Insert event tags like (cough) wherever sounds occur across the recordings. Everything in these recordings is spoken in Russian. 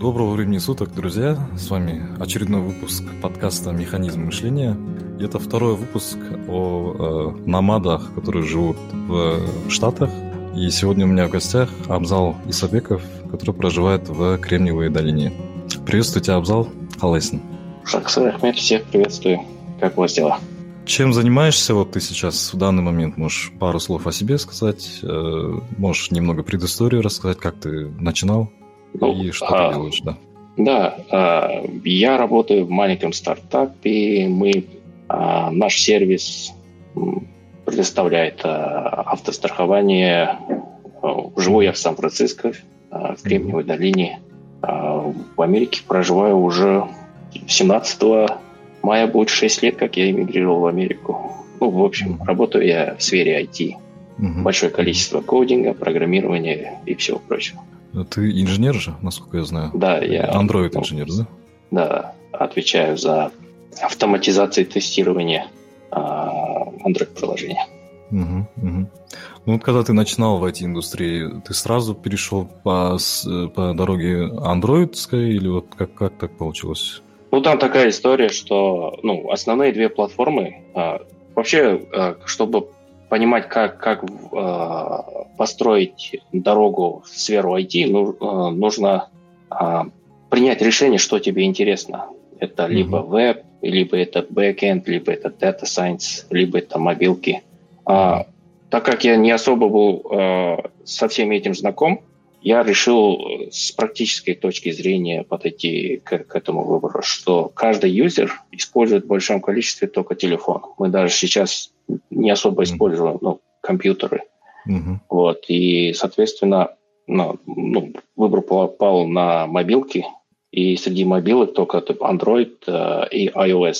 Доброго времени суток, друзья! С вами очередной выпуск подкаста «Механизм мышления». И это второй выпуск о э, намадах, которые живут в Штатах. И сегодня у меня в гостях Абзал Исабеков, который проживает в Кремниевой долине. Приветствую тебя, Абзал. Халайсин. Шахсар Ахмед, всех приветствую. Как у вас дела? Чем занимаешься вот ты сейчас в данный момент? Можешь пару слов о себе сказать? Э, можешь немного предысторию рассказать, как ты начинал? Ну, и что а, ты делаешь, да? Да, а, я работаю в маленьком стартапе. Мы, а, наш сервис предоставляет а, автострахование. Живу я в Сан-Франциско, а, в Кремниевой долине. А, в Америке проживаю уже 17 мая будет 6 лет, как я эмигрировал в Америку. Ну, в общем, работаю я в сфере IT. Угу. Большое количество кодинга, программирования и всего прочего. Ты инженер же, насколько я знаю? Да, я... Android инженер, да? Да, отвечаю за автоматизацию тестирования Android-приложения. Угу, угу. Ну вот когда ты начинал в IT-индустрии, ты сразу перешел по, по дороге андроидской или вот как, как так получилось? Ну там такая история, что ну, основные две платформы, а, вообще, а, чтобы понимать, как, как э, построить дорогу в сферу IT, ну, э, нужно э, принять решение, что тебе интересно. Это mm-hmm. либо веб, либо это backend, либо это data science, либо это мобилки. А, так как я не особо был э, со всем этим знаком, я решил с практической точки зрения подойти к, к этому выбору, что каждый юзер использует в большом количестве только телефон. Мы даже сейчас не особо используем ну, компьютеры. Mm-hmm. Вот, и, соответственно, ну, ну, выбор пал на мобилки, и среди мобилок только Android э, и iOS.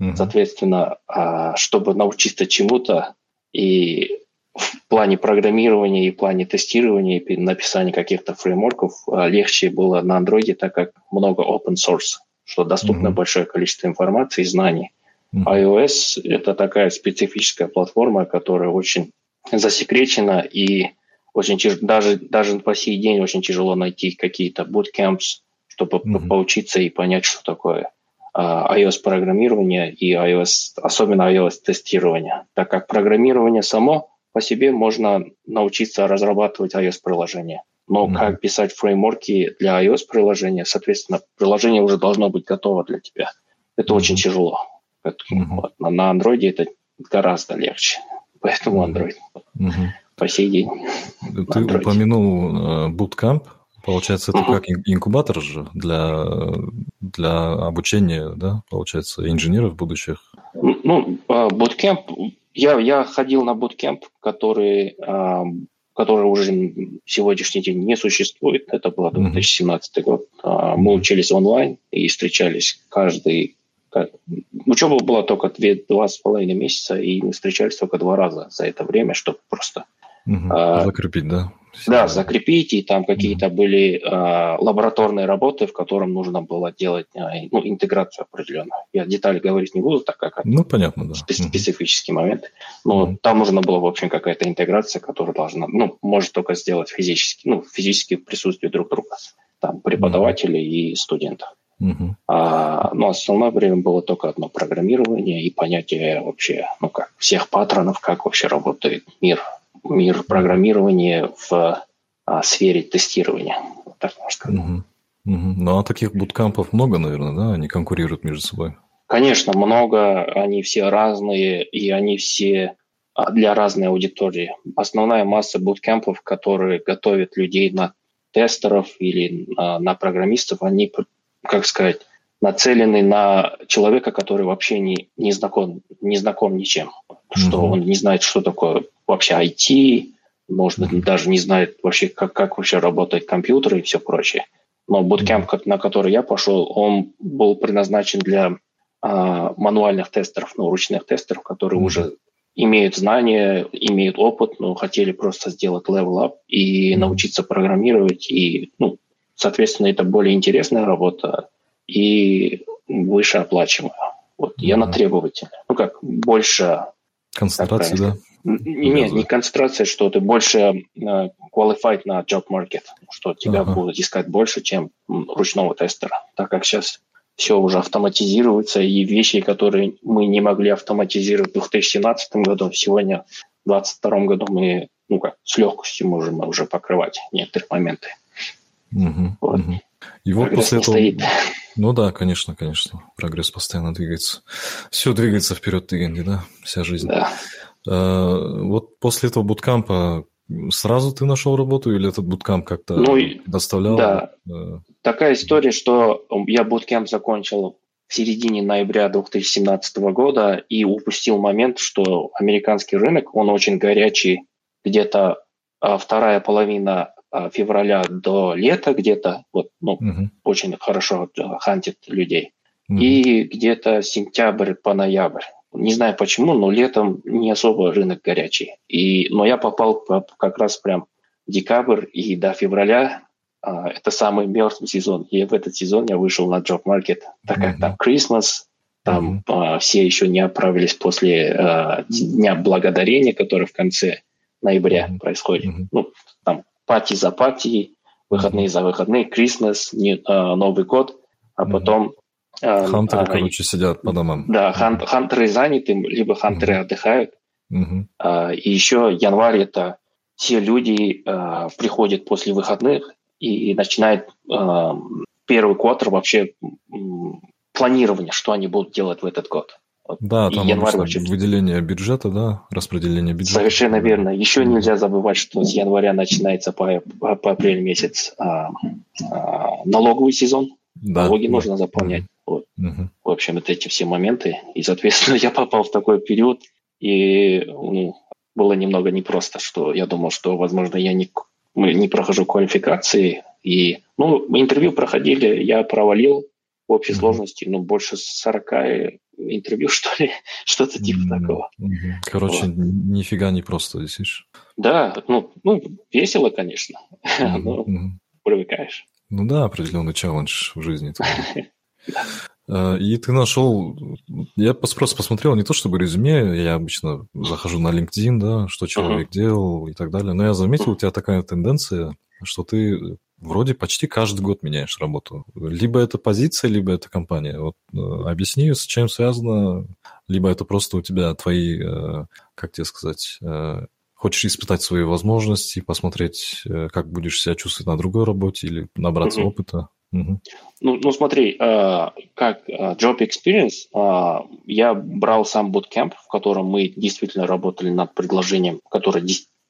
Mm-hmm. Соответственно, э, чтобы научиться чему-то и в плане программирования и в плане тестирования и написания каких-то фреймворков э, легче было на Android, так как много open source, что доступно mm-hmm. большое количество информации и знаний. iOS – это такая специфическая платформа, которая очень засекречена и очень тяж... даже, даже по сей день очень тяжело найти какие-то bootcamps, чтобы mm-hmm. поучиться и понять, что такое uh, iOS-программирование и iOS, особенно iOS-тестирование, так как программирование само по себе можно научиться разрабатывать iOS-приложение. Но mm-hmm. как писать фреймворки для iOS-приложения, соответственно, приложение уже должно быть готово для тебя. Это mm-hmm. очень тяжело. Mm-hmm. Вот. На Android это гораздо легче. Поэтому Android. Mm-hmm. По сей день. Ты Android. упомянул Bootcamp. Получается, это как инкубатор же для, для обучения, да, получается, инженеров будущих? Ну, Bootcamp, я, я ходил на Bootcamp, который, который уже сегодняшний день не существует. Это был 2017 год. Мы учились онлайн и встречались каждый Учеба была только две, два с половиной месяца, и мы встречались только два раза за это время, чтобы просто... Угу. Закрепить, да? Да, закрепить, и там какие-то были а, лабораторные работы, в котором нужно было делать а, ну, интеграцию определенную. Я детали говорить не буду, так как ну, понятно, да. специ- специфический момент. Но угу. там нужно было, в общем, какая-то интеграция, которая должна, ну, может только сделать физически, ну, физически в присутствии друг друга, там, преподавателей угу. и студентов. Uh-huh. А, но основное время было только одно программирование и понятие вообще, ну как, всех патронов, как вообще работает мир, мир программирования в а, сфере тестирования. Так можно сказать. Uh-huh. Uh-huh. Ну а таких буткампов много, наверное, да? Они конкурируют между собой. Конечно, много. Они все разные, и они все а, для разной аудитории. Основная масса буткемпов, которые готовят людей на тестеров или на, на программистов, они как сказать, нацеленный на человека, который вообще не, не, знаком, не знаком ничем. Mm-hmm. Что он не знает, что такое вообще IT, может быть, даже не знает вообще, как, как вообще работает компьютер и все прочее. Но буткемп, mm-hmm. на который я пошел, он был предназначен для а, мануальных тестеров, ну, ручных тестеров, которые mm-hmm. уже имеют знания, имеют опыт, но хотели просто сделать level up и mm-hmm. научиться программировать и ну, Соответственно, это более интересная работа и выше оплачиваемая. Вот mm-hmm. я на требовательной. Ну как, больше... Концентрации, да? Нет, не концентрация, что ты больше uh, qualified на job market, что тебя ага. будут искать больше, чем ручного тестера, так как сейчас все уже автоматизируется, и вещи, которые мы не могли автоматизировать в 2017 году, сегодня в 2022 году мы ну как, с легкостью можем уже покрывать некоторые моменты. Угу, вот. угу. И вот прогресс после этого... Стоит. Ну да, конечно, конечно. Прогресс постоянно двигается. Все двигается вперед, Тыганди, да? Вся жизнь. Да. А, вот после этого буткампа сразу ты нашел работу или этот буткамп как-то ну, доставлял? Да. Э, Такая история, что я буткамп закончил в середине ноября 2017 года и упустил момент, что американский рынок, он очень горячий, где-то а, вторая половина а, февраля до лета где-то, вот, ну, угу. очень хорошо хантит людей. Угу. И где-то сентябрь по ноябрь. Не знаю почему, но летом не особо рынок горячий. И, но я попал как раз прям в декабрь и до февраля. А, это самый мертвый сезон. И в этот сезон я вышел на job market, так как mm-hmm. там Christmas, там mm-hmm. а, все еще не оправились после а, Дня Благодарения, который в конце ноября mm-hmm. происходит. Mm-hmm. Ну, там пати за пати, выходные mm-hmm. за выходные, Christmas, не, а, Новый год, а mm-hmm. потом а, хантеры, а, короче, сидят по домам. Да, хан, хантеры заняты, либо хантеры mm-hmm. отдыхают. Mm-hmm. А, и еще январь это все люди а, приходят после выходных и начинают а, первый квартал вообще планирование, что они будут делать в этот год. Да, там январь вообще... выделение бюджета, да, распределение бюджета. Совершенно верно. Еще нельзя забывать, что с января начинается по, по, по апрель месяц а, а, налоговый сезон. Да, Налоги да. нужно заполнять. Вот. Угу. В общем, вот эти все моменты. И, соответственно, (laughs) я попал в такой период, и ну, было немного непросто, что я думал, что, возможно, я не, не прохожу квалификации. И, ну, интервью проходили, я провалил в общей угу. сложности, ну, больше 40 интервью, (laughs) что ли, что-то типа mm-hmm. такого. Короче, вот. нифига не просто, действительно. Да, ну, ну весело, конечно, mm-hmm. но mm-hmm. привыкаешь. Ну да, определенный челлендж в жизни. (laughs) Э, и ты нашел, я просто посмотрел не то чтобы резюме, я обычно захожу на LinkedIn, да, что человек uh-huh. делал и так далее, но я заметил, у тебя такая тенденция, что ты вроде почти каждый год меняешь работу. Либо это позиция, либо это компания. Вот э, объясни, с чем связано, либо это просто у тебя твои, э, как тебе сказать, э, хочешь испытать свои возможности, посмотреть, как будешь себя чувствовать на другой работе или набраться угу. опыта. Угу. Ну, ну смотри, э, как э, job experience, э, я брал сам bootcamp, в котором мы действительно работали над предложением, которое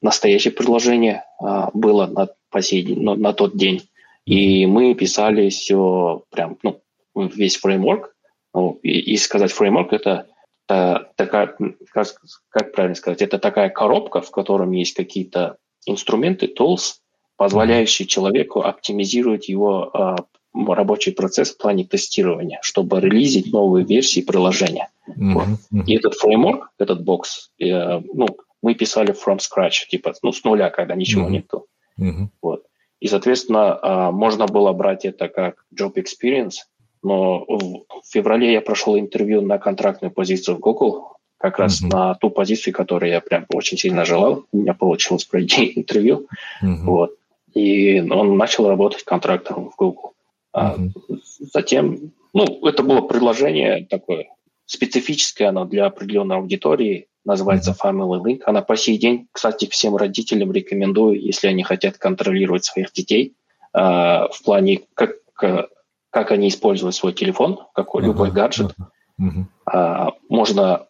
настоящее предложение э, было на по сей на, на тот день. И мы писали все прям, ну, весь фреймворк. Ну, и, и сказать фреймворк это, такая, как, как правильно сказать, это такая коробка, в котором есть какие-то инструменты, tools, позволяющие человеку оптимизировать его э, рабочий процесс в плане тестирования, чтобы релизить новые версии приложения. Mm-hmm. Вот. И этот фреймворк, этот бокс, э, ну, мы писали from scratch, типа, ну, с нуля, когда ничего mm-hmm. нету. Угу. Вот. И, соответственно, а, можно было брать это как job experience, но в феврале я прошел интервью на контрактную позицию в Google, как раз uh на ту позицию, которую я прям очень сильно желал. У меня получилось пройти (laughs) интервью. uh Вот. И он начал работать контрактом в Google. А затем, ну, это было предложение такое специфическое, оно для определенной аудитории называется Family Link. Она по сей день, кстати, всем родителям рекомендую, если они хотят контролировать своих детей э, в плане, как, как они используют свой телефон, какой, uh-huh. любой гаджет. Uh-huh. Э, можно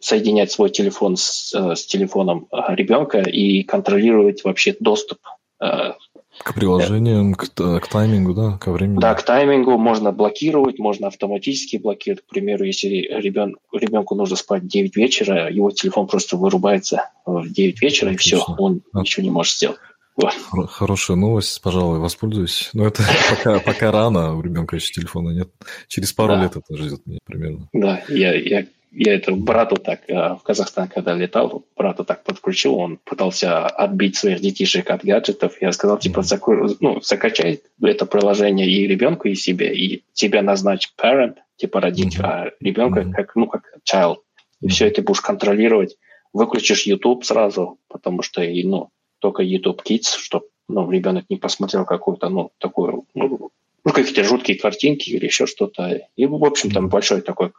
соединять свой телефон с, с телефоном ребенка и контролировать вообще доступ э, к приложениям, к, к таймингу, да, ко времени. Да, к таймингу можно блокировать, можно автоматически блокировать. К примеру, если ребен, ребенку нужно спать в 9 вечера, его телефон просто вырубается в 9 вечера, Отлично. и все, он а. ничего не может сделать. Вот. Хорошая новость, пожалуй, воспользуюсь. Но это (laughs) пока, пока рано, у ребенка еще телефона нет. Через пару да. лет это ждет меня примерно. Да, я, я я это брату так э, в Казахстан, когда летал, брату так подключил, он пытался отбить своих детишек от гаджетов. Я сказал, типа, заку... ну, закачай это приложение и ребенку, и себе, и тебя назначь parent, типа родить, mm-hmm. а ребенка как, ну, как child. И все это будешь контролировать. Выключишь YouTube сразу, потому что и, ну, только YouTube Kids, чтобы ну, ребенок не посмотрел какую-то, ну, такую, ну, ну какие-то жуткие картинки или еще что-то. И, в общем, там большой такой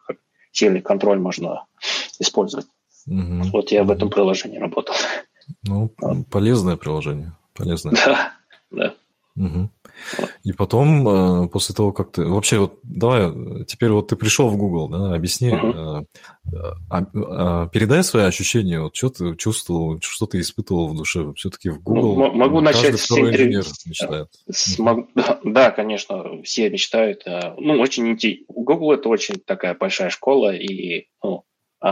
сильный контроль можно использовать. Угу. Вот я в этом приложении работал. Ну, полезное приложение. Полезное. Да, да. Угу. И потом, э, после того, как ты... Вообще, вот давай, теперь вот ты пришел в Google, да, объясни, uh-huh. а, а, передай свои ощущения, вот что ты чувствовал, что ты испытывал в душе. Все-таки в Google ну, могу начать с интервью. мечтает. С, да, конечно, все мечтают. Ну, очень Google это очень такая большая школа, и ну,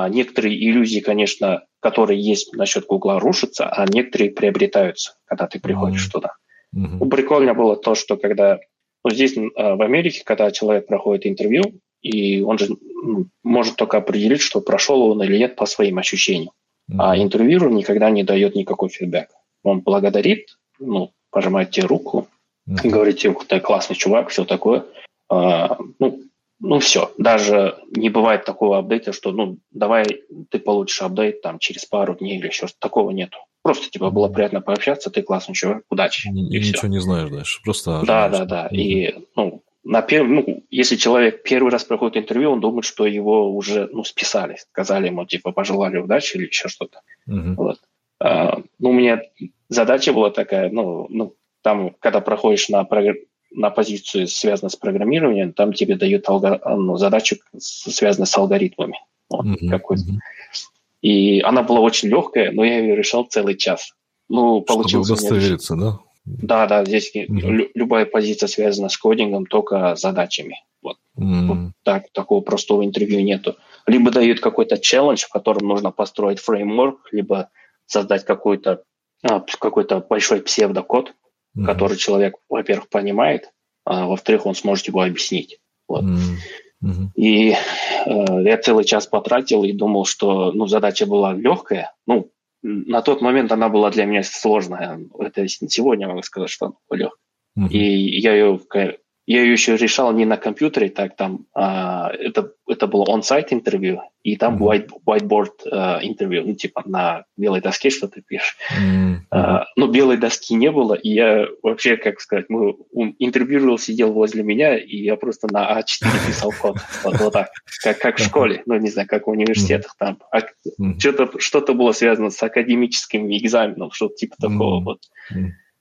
некоторые иллюзии, конечно, которые есть насчет Google, рушатся, а некоторые приобретаются, когда ты приходишь uh-huh. туда. Ну, прикольно было то, что когда ну, здесь а, в Америке, когда человек проходит интервью, и он же ну, может только определить, что прошел он или нет по своим ощущениям. Mm-hmm. А интервьюер никогда не дает никакой фидбэк. Он благодарит, ну, пожимает тебе руку, mm-hmm. говорит тебе, ты классный чувак, все такое. А, ну, ну все, даже не бывает такого апдейта, что ну давай ты получишь апдейт там через пару дней или еще такого нету. Просто типа было приятно пообщаться, ты классный человек, удачи. И, и ничего не знаешь дальше, просто... Да, да, да. И, ну, на перв... ну, если человек первый раз проходит интервью, он думает, что его уже ну, списали, сказали ему, типа, пожелали удачи или еще что-то. Uh-huh. Вот. А, ну, у меня задача была такая, ну, ну там, когда проходишь на, на позицию, связанную с программированием, там тебе дают алгор... ну, задачу, связанную с алгоритмами. Вот, uh-huh. какой-то. Uh-huh. И она была очень легкая, но я ее решал целый час. Ну, получилось. Чтобы удостовериться, да? Да, да, здесь mm-hmm. любая позиция связана с кодингом, только задачами. Вот. Mm-hmm. вот так, такого простого интервью нету. Либо дают какой-то челлендж, в котором нужно построить фреймворк, либо создать какой-то а, какой-то большой псевдокод, mm-hmm. который человек, во-первых, понимает, а во-вторых, он сможет его объяснить. Вот. Mm-hmm. И э, я целый час потратил и думал, что ну, задача была легкая. Ну, на тот момент она была для меня сложная. Это сегодня могу сказать, что она была легкая. Uh-huh. И я ее я ее еще решал не на компьютере, так там а, это, это было он-сайт интервью, и там white, whiteboard uh, интервью, ну, типа на белой доске что ты пишешь. Mm-hmm. А, но белой доски не было, и я вообще, как сказать, мы, интервьюировал сидел возле меня, и я просто на А4 (laughs) писал код. Вот, вот так, как, как в школе, ну, не знаю, как в университетах там. А, mm-hmm. что-то, что-то было связано с академическим экзаменом, что-то типа такого mm-hmm. вот.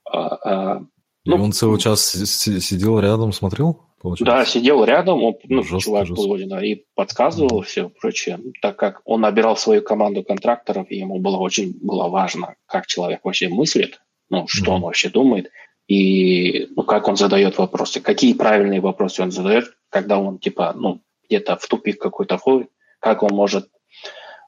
А, а, и ну, он целый час сидел рядом, смотрел? Получается? Да, сидел рядом, он, ну, жестко, чувак жестко. был, да, и подсказывал mm-hmm. все прочее, так как он набирал свою команду контракторов, и ему было очень было важно, как человек вообще мыслит, ну, что mm-hmm. он вообще думает, и ну, как он задает вопросы, какие правильные вопросы он задает, когда он, типа, ну, где-то в тупик какой-то входит, как он может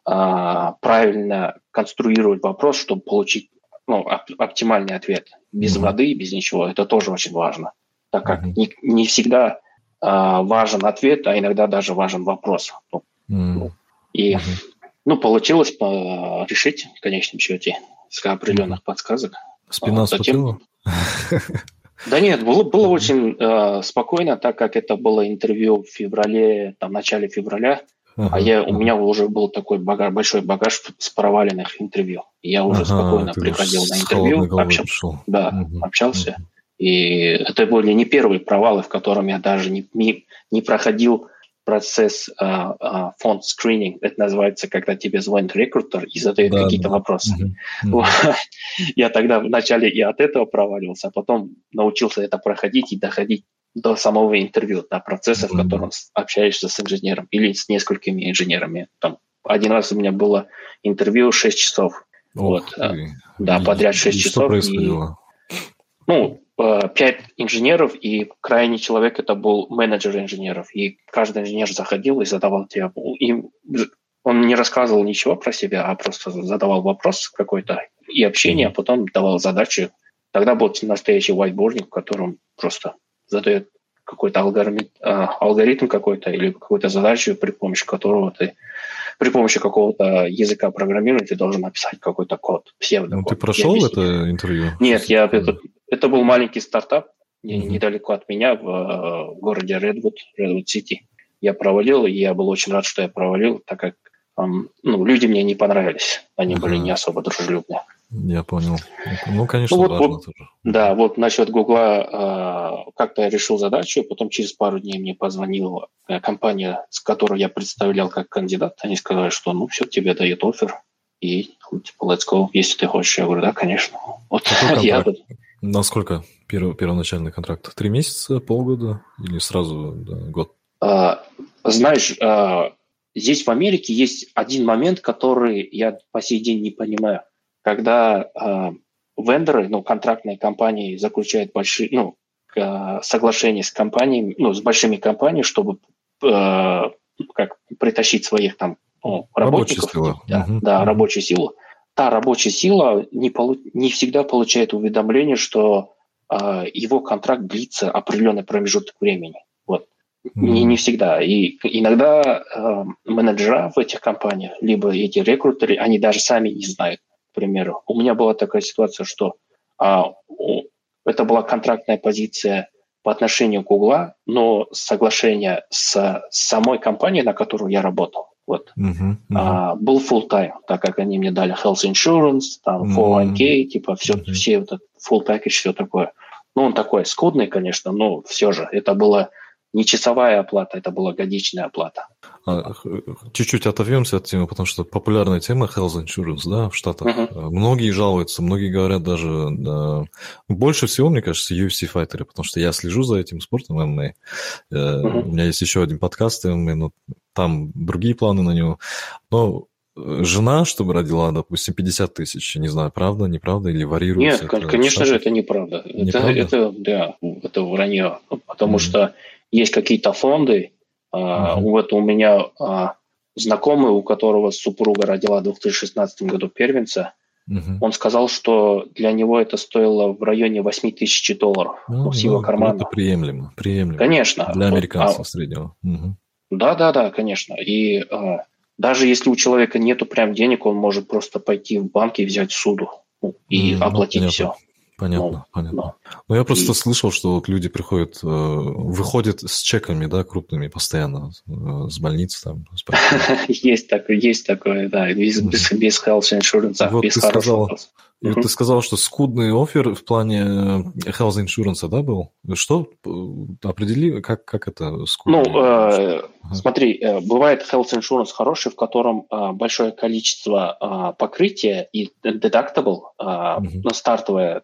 а, правильно конструировать вопрос, чтобы получить ну, оп- оптимальный ответ. Без mm-hmm. воды, без ничего. Это тоже очень важно. Так как mm-hmm. не, не всегда а, важен ответ, а иногда даже важен вопрос. Ну, mm-hmm. И mm-hmm. ну, получилось по- решить в конечном счете с определенных mm-hmm. подсказок. Спина вот, затем... Да нет, было, было очень э, спокойно, так как это было интервью в феврале, там, в начале февраля. Ага, а я, у меня уже был такой багаж, большой багаж с проваленных интервью. Я уже ага, спокойно приходил на интервью, общался, да, угу, общался. Угу. И это были не первые провалы, в котором я даже не, не, не проходил процесс а, а, фонд скрининг. Это называется, когда тебе звонит рекрутер и задает да, какие-то да. вопросы. Угу. (laughs) я тогда вначале и от этого проваливался, а потом научился это проходить и доходить до самого интервью, до процесса, mm-hmm. в котором общаешься с инженером или с несколькими инженерами. Там один раз у меня было интервью 6 часов. Ох, вот, э, и, да, подряд 6 и часов. Что происходило? И, ну, э, пять инженеров, и крайний человек это был менеджер инженеров. И каждый инженер заходил и задавал тебе... И он не рассказывал ничего про себя, а просто задавал вопрос какой-то и общение, а потом давал задачи. Тогда был настоящий whiteboarding, в котором просто задает какой-то алгоритм, а, алгоритм какой-то или какую-то задачу, при помощи которого ты при помощи какого-то языка программирования ты должен написать какой-то код, псевдокод. Ну, ты прошел я это интервью? Нет, я, это, это был маленький стартап mm-hmm. недалеко от меня в, в городе Redwood, Redwood City. Я провалил, и я был очень рад, что я провалил, так как ну, люди мне не понравились. Они ага. были не особо дружелюбные. Я понял. Ну, конечно, ну, вот, важно вот, тоже. Да, вот насчет Гугла э, как-то я решил задачу, потом через пару дней мне позвонила э, компания, с которой я представлял как кандидат. Они сказали, что ну все, тебе дает офер, и типа, let's go, если ты хочешь. Я говорю, да, конечно. Вот (laughs) я... Насколько первый, первоначальный контракт? Три месяца, полгода или сразу да, год? А, знаешь, а, здесь в Америке есть один момент, который я по сей день не понимаю когда э, вендоры, ну, контрактные компании заключают большие, ну, э, соглашения с компаниями, ну, с большими компаниями, чтобы э, как притащить своих там ну, работников. Сила. Да, угу. да, рабочую силу. Та рабочая сила не, полу, не всегда получает уведомление, что э, его контракт длится определенный промежуток времени. Вот. Mm. Не, не всегда. И иногда э, менеджера в этих компаниях, либо эти рекрутеры, они даже сами не знают, примеру. У меня была такая ситуация, что а, у, это была контрактная позиция по отношению к Гугла, но соглашение с, самой компанией, на которую я работал, вот, uh-huh, uh-huh. А, был full time, так как они мне дали health insurance, там, 401k, uh-huh. типа, все, uh-huh. все вот full package, все такое. Ну, он такой скудный, конечно, но все же это было не часовая оплата, это была годичная оплата. А, чуть-чуть оторвемся от темы, потому что популярная тема health insurance, да, в Штатах. Uh-huh. Многие жалуются, многие говорят даже... Да, больше всего, мне кажется, UFC-файтеры, потому что я слежу за этим спортом MMA. Uh-huh. У меня есть еще один подкаст MMA, но там другие планы на него. Но э, жена, чтобы родила, допустим, 50 тысяч, не знаю, правда, неправда, или варьируется? Нет, это конечно же, это неправда. неправда. Это, это, да, это вранье, потому mm-hmm. что есть какие-то фонды. Uh-huh. Вот у меня а, знакомый, у которого супруга родила в 2016 году первенца, uh-huh. он сказал, что для него это стоило в районе 8 тысяч долларов ну, ну, с его кармана. Это приемлемо, приемлемо. Конечно. Для американцев а, среднего. Угу. Да, да, да, конечно. И а, даже если у человека нету прям денег, он может просто пойти в банк и взять суду ну, и mm, оплатить ну, все. Понятно, ну, понятно. Да. Ну, я просто и... слышал, что вот люди приходят, э, выходят с чеками, да, крупными постоянно, э, с больницы там. (laughs) Есть такое, есть такое, да, без, без, без health insurance, без хорошего. И uh-huh. ты сказал, что скудный офер в плане э, health insurance, да, был? Что э, определи, как, как это скудный? Ну, э, uh-huh. смотри, э, бывает health insurance хороший, в котором э, большое количество э, покрытия и deductible, э, uh-huh. стартовое.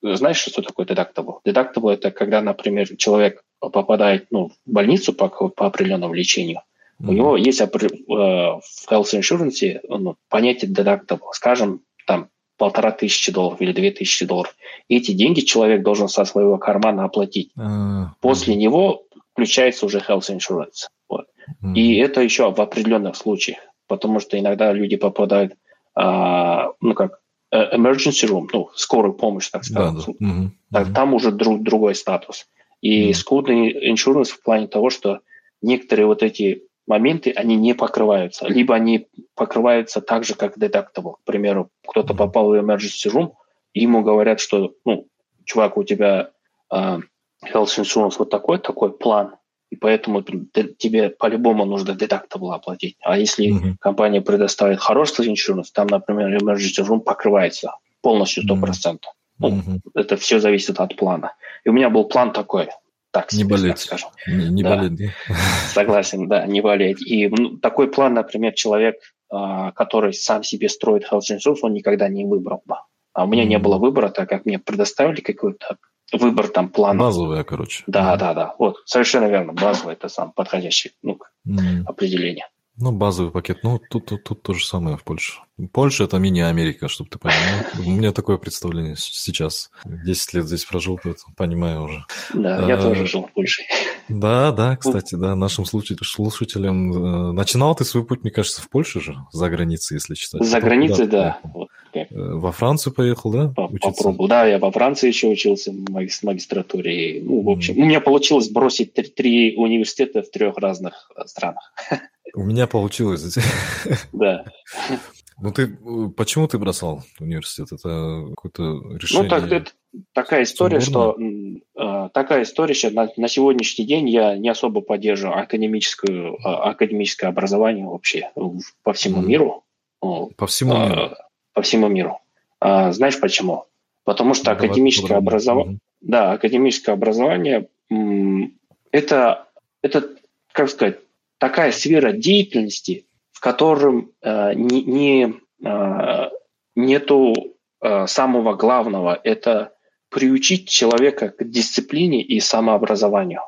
Знаешь, что такое deductible? Deductible – это когда, например, человек попадает ну, в больницу по, по определенному лечению, у него есть э, в health insurance ну, понятие deductible. Скажем, там полтора тысячи долларов или две тысячи долларов. Эти деньги человек должен со своего кармана оплатить. А, После него включается уже health insurance. Вот. И это еще в определенных случаях, потому что иногда люди попадают, а, ну как, э, emergency room, ну, скорую помощь, так сказать. Да, да. Угу. Так, там уже друг, другой статус. И угу. скудный insurance в плане того, что некоторые вот эти моменты, они не покрываются. Либо они покрываются так же, как deductible. К примеру, кто-то попал в emergency room, и ему говорят, что, ну, чувак, у тебя uh, health insurance вот такой, такой план, и поэтому тебе по-любому нужно deductible оплатить. А если mm-hmm. компания предоставит хороший insurance, там, например, emergency room покрывается полностью 100%. Mm-hmm. Ну, Это все зависит от плана. И у меня был план такой – так не болеть. скажем. Не, не да. болеть, да? Согласен, да, не болеть. И ну, такой план, например, человек, а, который сам себе строит health insurance, он никогда не выбрал бы. А у меня mm. не было выбора, так как мне предоставили какой-то выбор там плана. Базовая, короче. Да, mm. да, да. Вот, совершенно верно. Базовый – это сам подходящий ну, mm. определение. Ну, базовый пакет. Ну, тут, тут, тут то же самое в Польше. Польша – это мини-Америка, чтобы ты понимал. У меня такое представление сейчас. Десять лет здесь прожил, поэтому понимаю уже. Да, я а, тоже жил в Польше. Да, да, кстати, да, нашим слушателям. Э, начинал ты свой путь, мне кажется, в Польше же, за границей, если читать. За границей, да. Э, во Францию поехал, да? Попробовал. Да, я во Франции еще учился в магистратуре. Ну, в общем, у меня получилось бросить три университета в трех разных странах. (laughs) У меня получилось. Да. Ну ты почему ты бросал университет? Это какое-то решение? Ну так это такая история, что э, такая история, что на, на сегодняшний день я не особо поддерживаю академическую, э, академическое образование вообще по всему mm. миру. По всему э, миру? По всему миру. А, знаешь почему? Потому что Давай академическое образование, да, академическое образование это, это, как сказать, такая сфера деятельности, в котором э, не, не, э, нету э, самого главного. Это приучить человека к дисциплине и самообразованию.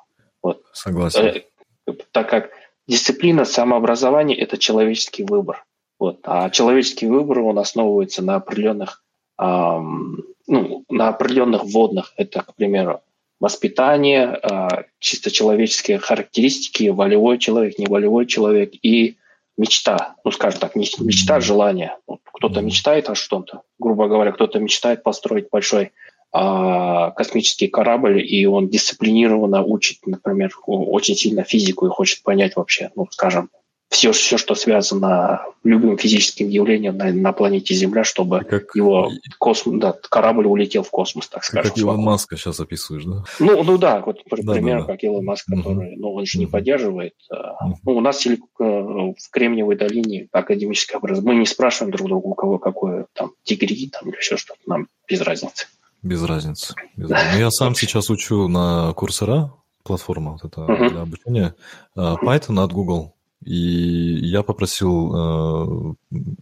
Вот. Согласен. Э, так как дисциплина, самообразование – это человеческий выбор. Вот. А человеческий выбор, он основывается на определенных, эм, ну, на определенных вводных. Это, к примеру, воспитание, э, чисто человеческие характеристики, волевой человек, не волевой человек и мечта. Ну, скажем так, мечта, а желание. Кто-то мечтает о чем-то. Грубо говоря, кто-то мечтает построить большой а, космический корабль, и он дисциплинированно учит, например, очень сильно физику и хочет понять вообще, ну, скажем, все, все, что связано любым физическим явлением на, на планете Земля, чтобы как... его космос, да, корабль улетел в космос, так скажем. Как Илон Маска сейчас описываешь, да? Ну, ну да, вот да, пример, да, да. как Илон Маск, который, угу. ну, он же не поддерживает. Угу. Ну, у нас э, в Кремниевой долине академическое образование. Мы не спрашиваем друг друга, у кого какое там дегри там, или еще что-то, нам без разницы. Без разницы. Без разницы. Ну, я сам сейчас учу на Курсера, платформа вот эта uh-huh. для обучения, э, Python от Google. И я попросил, э,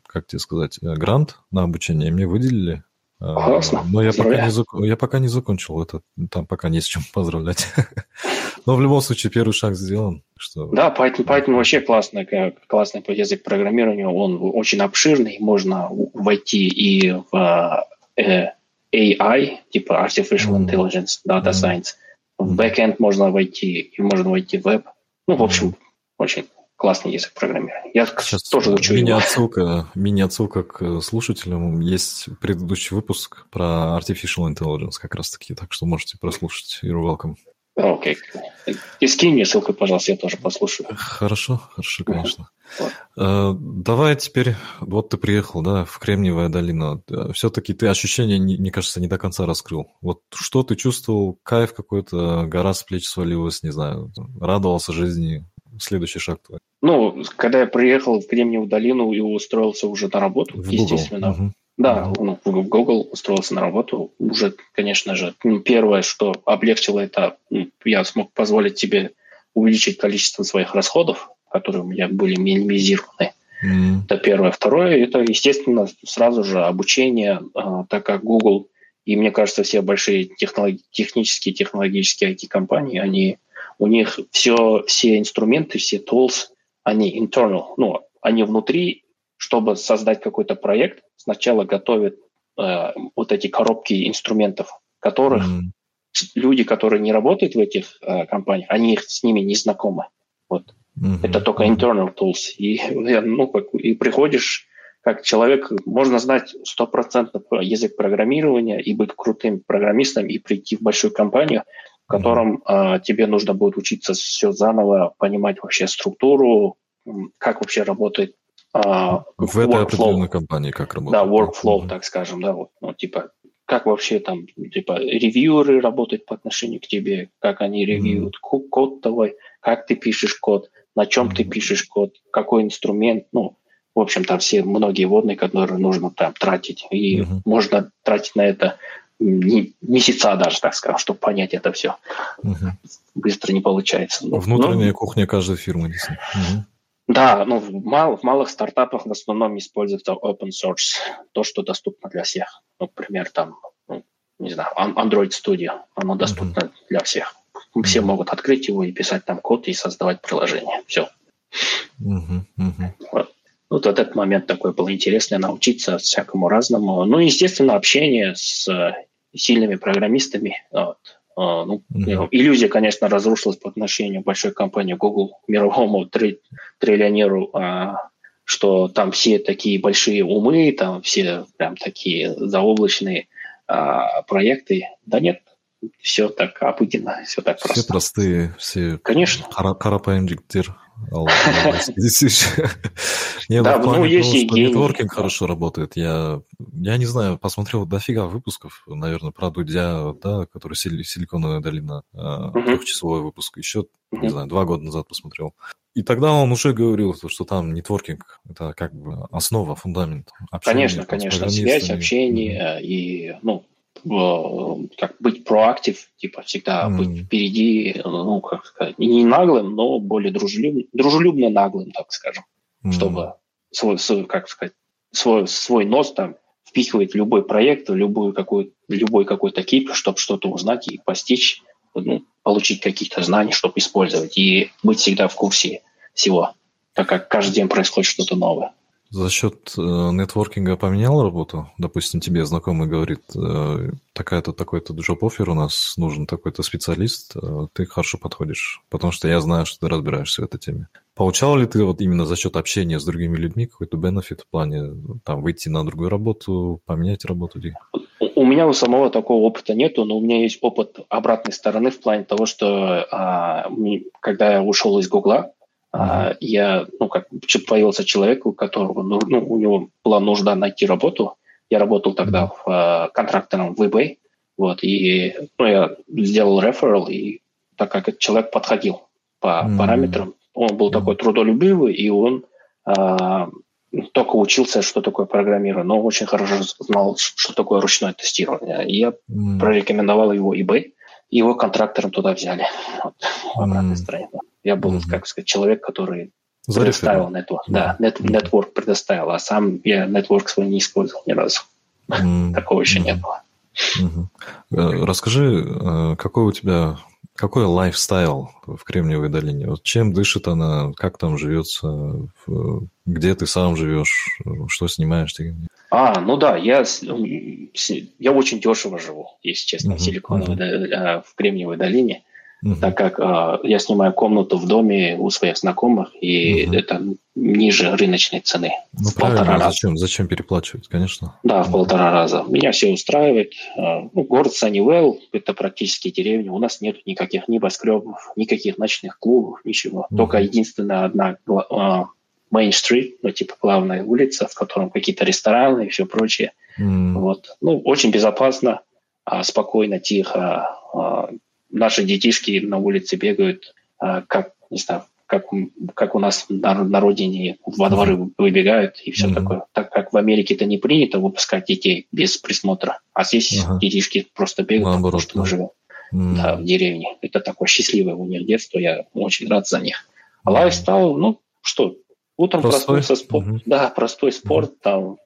как тебе сказать, э, грант на обучение, мне выделили. Классно. Но я пока, не зак... я пока не закончил это, там пока не с чем поздравлять. (laughs) Но в любом случае первый шаг сделан. Что... Да, Python, Python вообще классный, классный язык программирования, он очень обширный, можно войти и в AI, типа Artificial Intelligence, Data Science. В backend можно войти, и можно войти в веб. Ну, в общем, очень классный язык программирования. Я Сейчас тоже учу мини-отсылка, мини-отсылка к слушателям. Есть предыдущий выпуск про Artificial Intelligence как раз-таки, так что можете прослушать. You're welcome. Окей. Okay. И скинь мне ссылку, пожалуйста, я тоже послушаю. Хорошо, хорошо, конечно. Uh-huh. Давай теперь, вот ты приехал, да, в Кремниевая долина. Э, Все-таки ты ощущения, мне кажется, не до конца раскрыл. Вот что ты чувствовал? Кайф какой-то, гора с плеч свалилась, не знаю, радовался жизни? Следующий шаг твой. Ну, когда я приехал в Кремниевую долину и устроился уже на работу, в естественно. Google. Uh-huh. Да, ну, в Google устроился на работу. Уже, конечно же, ну, первое, что облегчило это, ну, я смог позволить себе увеличить количество своих расходов, которые у меня были минимизированы. Mm. Это первое. Второе, это, естественно, сразу же обучение, а, так как Google и, мне кажется, все большие технологи- технические, технологические IT-компании, они, у них все, все инструменты, все tools, они internal, ну, они внутри чтобы создать какой-то проект, сначала готовят э, вот эти коробки инструментов, которых mm-hmm. люди, которые не работают в этих э, компаниях, они с ними не знакомы. Вот. Mm-hmm. Это только internal tools. И, ну, как, и приходишь как человек, можно знать стопроцентно язык программирования и быть крутым программистом и прийти в большую компанию, в котором э, тебе нужно будет учиться все заново, понимать вообще структуру, как вообще работает а, в этой определенной компании как работает? Да, workflow, так скажем, да, вот, ну, типа, как вообще там, типа, ревьюеры работают по отношению к тебе, как они ревьюют mm-hmm. код твой, как ты пишешь код, на чем mm-hmm. ты пишешь код, какой инструмент, ну, в общем, там все многие водные, которые нужно там тратить, и mm-hmm. можно тратить на это месяца даже, так скажем, чтобы понять это все. Угу. Быстро не получается. Внутренняя Но... кухня каждой фирмы. Угу. Да, ну, в, мал, в малых стартапах в основном используется open source, то, что доступно для всех. Ну, например, там, ну, не знаю, Android Studio, оно доступно mm-hmm. для всех. Все mm-hmm. могут открыть его и писать там код и создавать приложение. Все. Mm-hmm. Mm-hmm. Вот. Вот этот момент такой был интересный, научиться всякому разному. Ну, естественно, общение с сильными программистами. Вот. А, ну, mm-hmm. Иллюзия, конечно, разрушилась по отношению к большой компании Google, мировому три, триллионеру, а, что там все такие большие умы, там все прям такие заоблачные а, проекты. Да нет, все так обыденно, все так все просто. Все простые, все... Конечно. Карапаемдиктир. (laughs) Не, да, ну, есть и Нетворкинг хорошо работает. Я, я не знаю, посмотрел дофига выпусков, наверное, про Дудя, да, который Силиконовая долина, трехчасовой выпуск. Еще, не знаю, два года назад посмотрел. И тогда он уже говорил, что там нетворкинг – это как бы основа, фундамент общения. Конечно, конечно, связь, общение и, ну, как быть проактив, типа всегда mm. быть впереди, ну, как сказать, не наглым, но более дружелюбно, дружелюбно наглым, так скажем, mm. чтобы свой, свой, как сказать, свой, свой нос там впихивать в любой проект, в любую какую, любой какой-то кип, чтобы что-то узнать и постичь, ну, получить каких-то знаний, чтобы использовать, и быть всегда в курсе всего, так как каждый день происходит что-то новое за счет э, нетворкинга поменял работу? Допустим, тебе знакомый говорит, э, такая-то, такой-то джоб-оффер у нас, нужен такой-то специалист, э, ты хорошо подходишь, потому что я знаю, что ты разбираешься в этой теме. Получал ли ты вот именно за счет общения с другими людьми какой-то бенефит в плане там выйти на другую работу, поменять работу? У меня у самого такого опыта нету, но у меня есть опыт обратной стороны в плане того, что а, когда я ушел из Гугла, Uh-huh. Я, ну, как появился человек, у которого, ну, ну, у него была нужда найти работу. Я работал тогда в uh, контрактором в eBay, вот, и, ну, я сделал реферал, и так как этот человек подходил по uh-huh. параметрам, он был uh-huh. такой трудолюбивый, и он uh, только учился, что такое программирование, но очень хорошо знал, что такое ручное тестирование. И я mm. прорекомендовал его eBay, и его контрактором туда взяли. Вот, в обратной mm. стороне. Я был, mm-hmm. как сказать, человек, который предоставил network. Да, нет, network предоставил, а сам я network свой не использовал ни разу. Mm-hmm. Такого еще mm-hmm. не было. Mm-hmm. Расскажи, э, какой у тебя какой лайфстайл в Кремниевой долине? Вот чем дышит она, как там живется, где ты сам живешь, что снимаешь? А, ну да, я, я очень дешево живу, если честно, uh-huh, в Силиконовой, uh-huh. в Кремниевой долине угу. так как э, я снимаю комнату в доме у своих знакомых, и угу. это ниже рыночной цены. Ну, в правильно, полтора зачем, раза. зачем переплачивать, конечно. Да, в полтора раза. Меня все устраивает. Э, ну, город Саннивелл, это практически деревня, у нас нет никаких небоскребов, никаких ночных клубов, ничего. Угу. Только единственная одна э, Main Street, ну, типа главная улица, в котором какие-то рестораны и все прочее. Mm. Вот. Ну, очень безопасно, а спокойно, тихо. Наши детишки на улице бегают, а, как, не знаю, как, как у нас на, на родине во дворы выбегают и все mm-hmm. такое. Так как в Америке это не принято выпускать детей без присмотра, а здесь uh-huh. детишки просто бегают, Наоборот, потому что мы живем mm-hmm. да, в деревне. Это такое счастливое у них детство, я очень рад за них. А mm-hmm. лайфстайл, ну что, утром простой? проснулся, спорт, mm-hmm. да, простой спорт, mm-hmm. там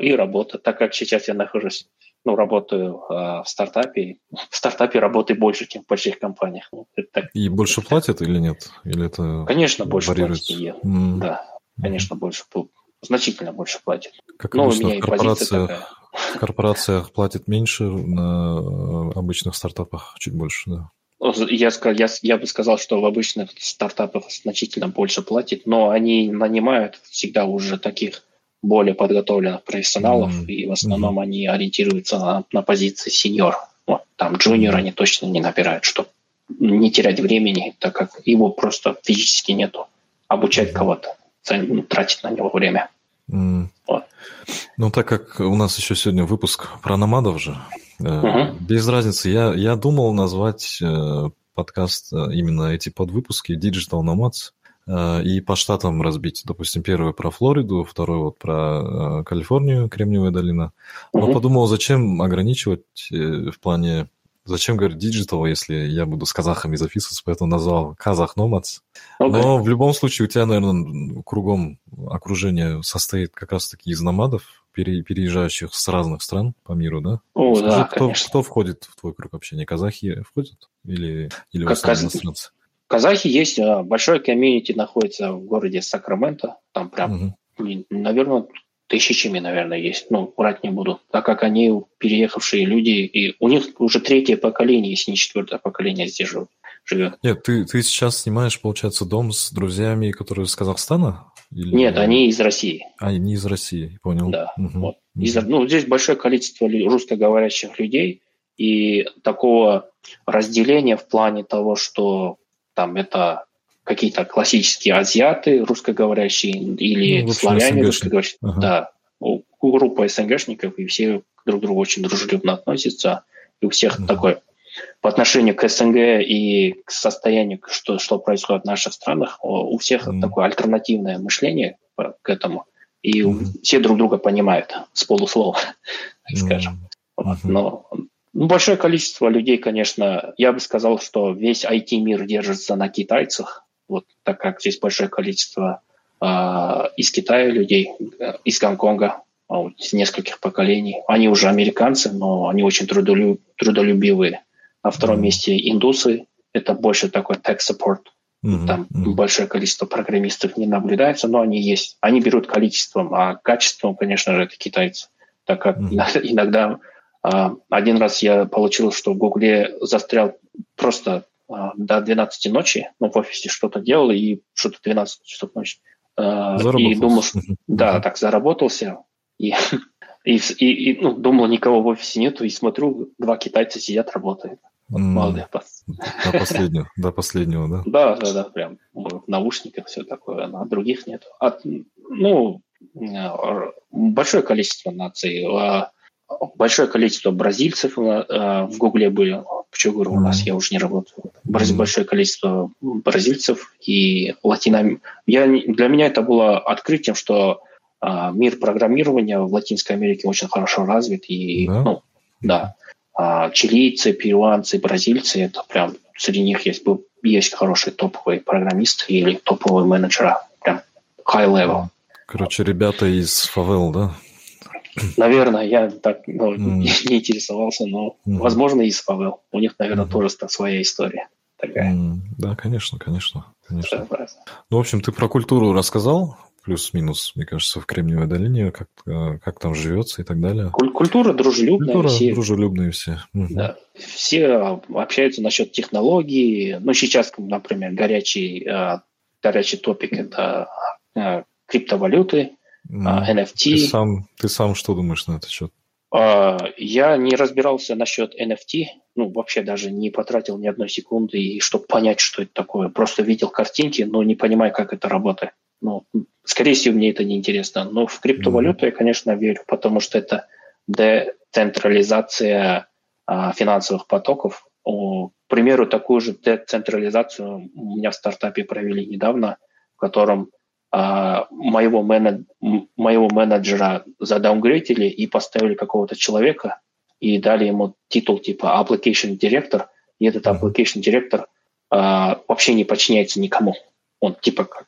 и работа, так как сейчас я нахожусь ну, работаю э, в стартапе. В стартапе работы больше, чем в больших компаниях. Это, и больше это, платят или нет? Или это Конечно, больше платят. Mm. Да, конечно, больше значительно больше платят. Как Но обычно, у меня в корпорациях, в корпорациях платят меньше, на обычных стартапах чуть больше, да. Я, я, я бы сказал, что в обычных стартапах значительно больше платят, но они нанимают всегда уже таких более подготовленных профессионалов, mm-hmm. и в основном mm-hmm. они ориентируются на, на позиции сеньор. Вот, там джуниор они точно не набирают, чтобы не терять времени, так как его просто физически нету. Обучать кого-то, ну, тратить на него время. Mm. Вот. Ну, так как у нас еще сегодня выпуск про намадов же, uh-huh. без разницы, я, я думал назвать э, подкаст э, именно эти подвыпуски Digital Nomads, и по штатам разбить. Допустим, первый про Флориду, второй вот про э, Калифорнию, Кремниевая долина. Но угу. подумал, зачем ограничивать э, в плане Зачем говорить digital, если я буду с казахами записываться, поэтому назвал Kazakh Nomads. Okay. Но в любом случае у тебя, наверное, кругом окружение состоит как раз-таки из номадов, переезжающих с разных стран по миру, да? О, Скажи, да, кто, кто входит в твой круг общения? Казахи входят? Или, или как, каз... иностранцы? Казахи есть, а, большой комьюнити находится в городе Сакраменто, там прям, угу. наверное, тысячами, наверное, есть, ну, врать не буду, так как они переехавшие люди, и у них уже третье поколение, если не четвертое поколение здесь живет. живет. Нет, ты, ты сейчас снимаешь, получается, дом с друзьями, которые из Казахстана? Или... Нет, они из России. А, они из России, понял. Да, угу. вот. Из, ну, здесь большое количество русскоговорящих людей, и такого разделение в плане того, что там это какие-то классические азиаты русскоговорящие или ну, славяне русскоговорящие. Ага. Да, группа СНГшников, и все друг к другу очень дружелюбно относятся. И у всех ага. такой по отношению к СНГ и к состоянию, что, что происходит в наших странах, у всех mm. такое альтернативное мышление к этому. И mm. все друг друга понимают с полуслова, (laughs) так mm. скажем. Вот. Но ну, большое количество людей, конечно, я бы сказал, что весь IT-мир держится на китайцах, вот так как здесь большое количество э, из Китая людей, э, из Гонконга, э, из нескольких поколений. Они уже американцы, но они очень трудолюб, трудолюбивые. На втором месте индусы, это больше такой tech support. Mm-hmm. Там mm-hmm. большое количество программистов не наблюдается, но они есть. Они берут количеством, а качеством, конечно же, это китайцы. Так как mm-hmm. (laughs) иногда а, один раз я получил, что в Гугле застрял просто а, до 12 ночи, ну, в офисе что-то делал, и что-то 12 часов ночи. А, и думал, что, да, так заработался. И, (laughs) и, и, и ну, думал, никого в офисе нету, и смотрю, два китайца сидят, работают. Вот, молодые До последнего, до последнего, да? Да, да, да, прям в наушниках все такое, а других нет. Ну, большое количество наций большое количество бразильцев э, в Гугле были. Почему говорю, у нас я уже не работаю. Большое количество бразильцев и латино... Я, для меня это было открытием, что а, мир программирования в Латинской Америке очень хорошо развит. И, да? Ну, да. А, чилийцы, перуанцы, бразильцы, это прям среди них есть, есть хорошие топовые программисты или топовые менеджеры. Прям high level. Короче, ребята из фавел, да? Наверное, я так ну, mm. не интересовался, но, mm. возможно, и с Павел. У них, наверное, mm. тоже своя история такая. Mm. Да, конечно, конечно. конечно. Ну, в общем, ты про культуру рассказал, плюс-минус, мне кажется, в Кремниевой долине, как, э, как там живется и так далее. Культура дружелюбная. Культура все. дружелюбные все. Да. Все общаются насчет технологий. Ну, сейчас, например, горячий, э, горячий топик – это э, криптовалюты. NFT. Ты сам, ты сам что думаешь на этот счет? А, я не разбирался насчет NFT, ну, вообще даже не потратил ни одной секунды, и чтобы понять, что это такое. Просто видел картинки, но не понимаю, как это работает. Ну, скорее всего, мне это не интересно. Но в криптовалюту mm-hmm. я, конечно, верю, потому что это децентрализация а, финансовых потоков. О, к примеру, такую же децентрализацию у меня в стартапе провели недавно, в котором а, моего, менед, моего менеджера задаунгрейдили и поставили какого-то человека и дали ему титул типа application director, и этот application director а, вообще не подчиняется никому. Он типа как,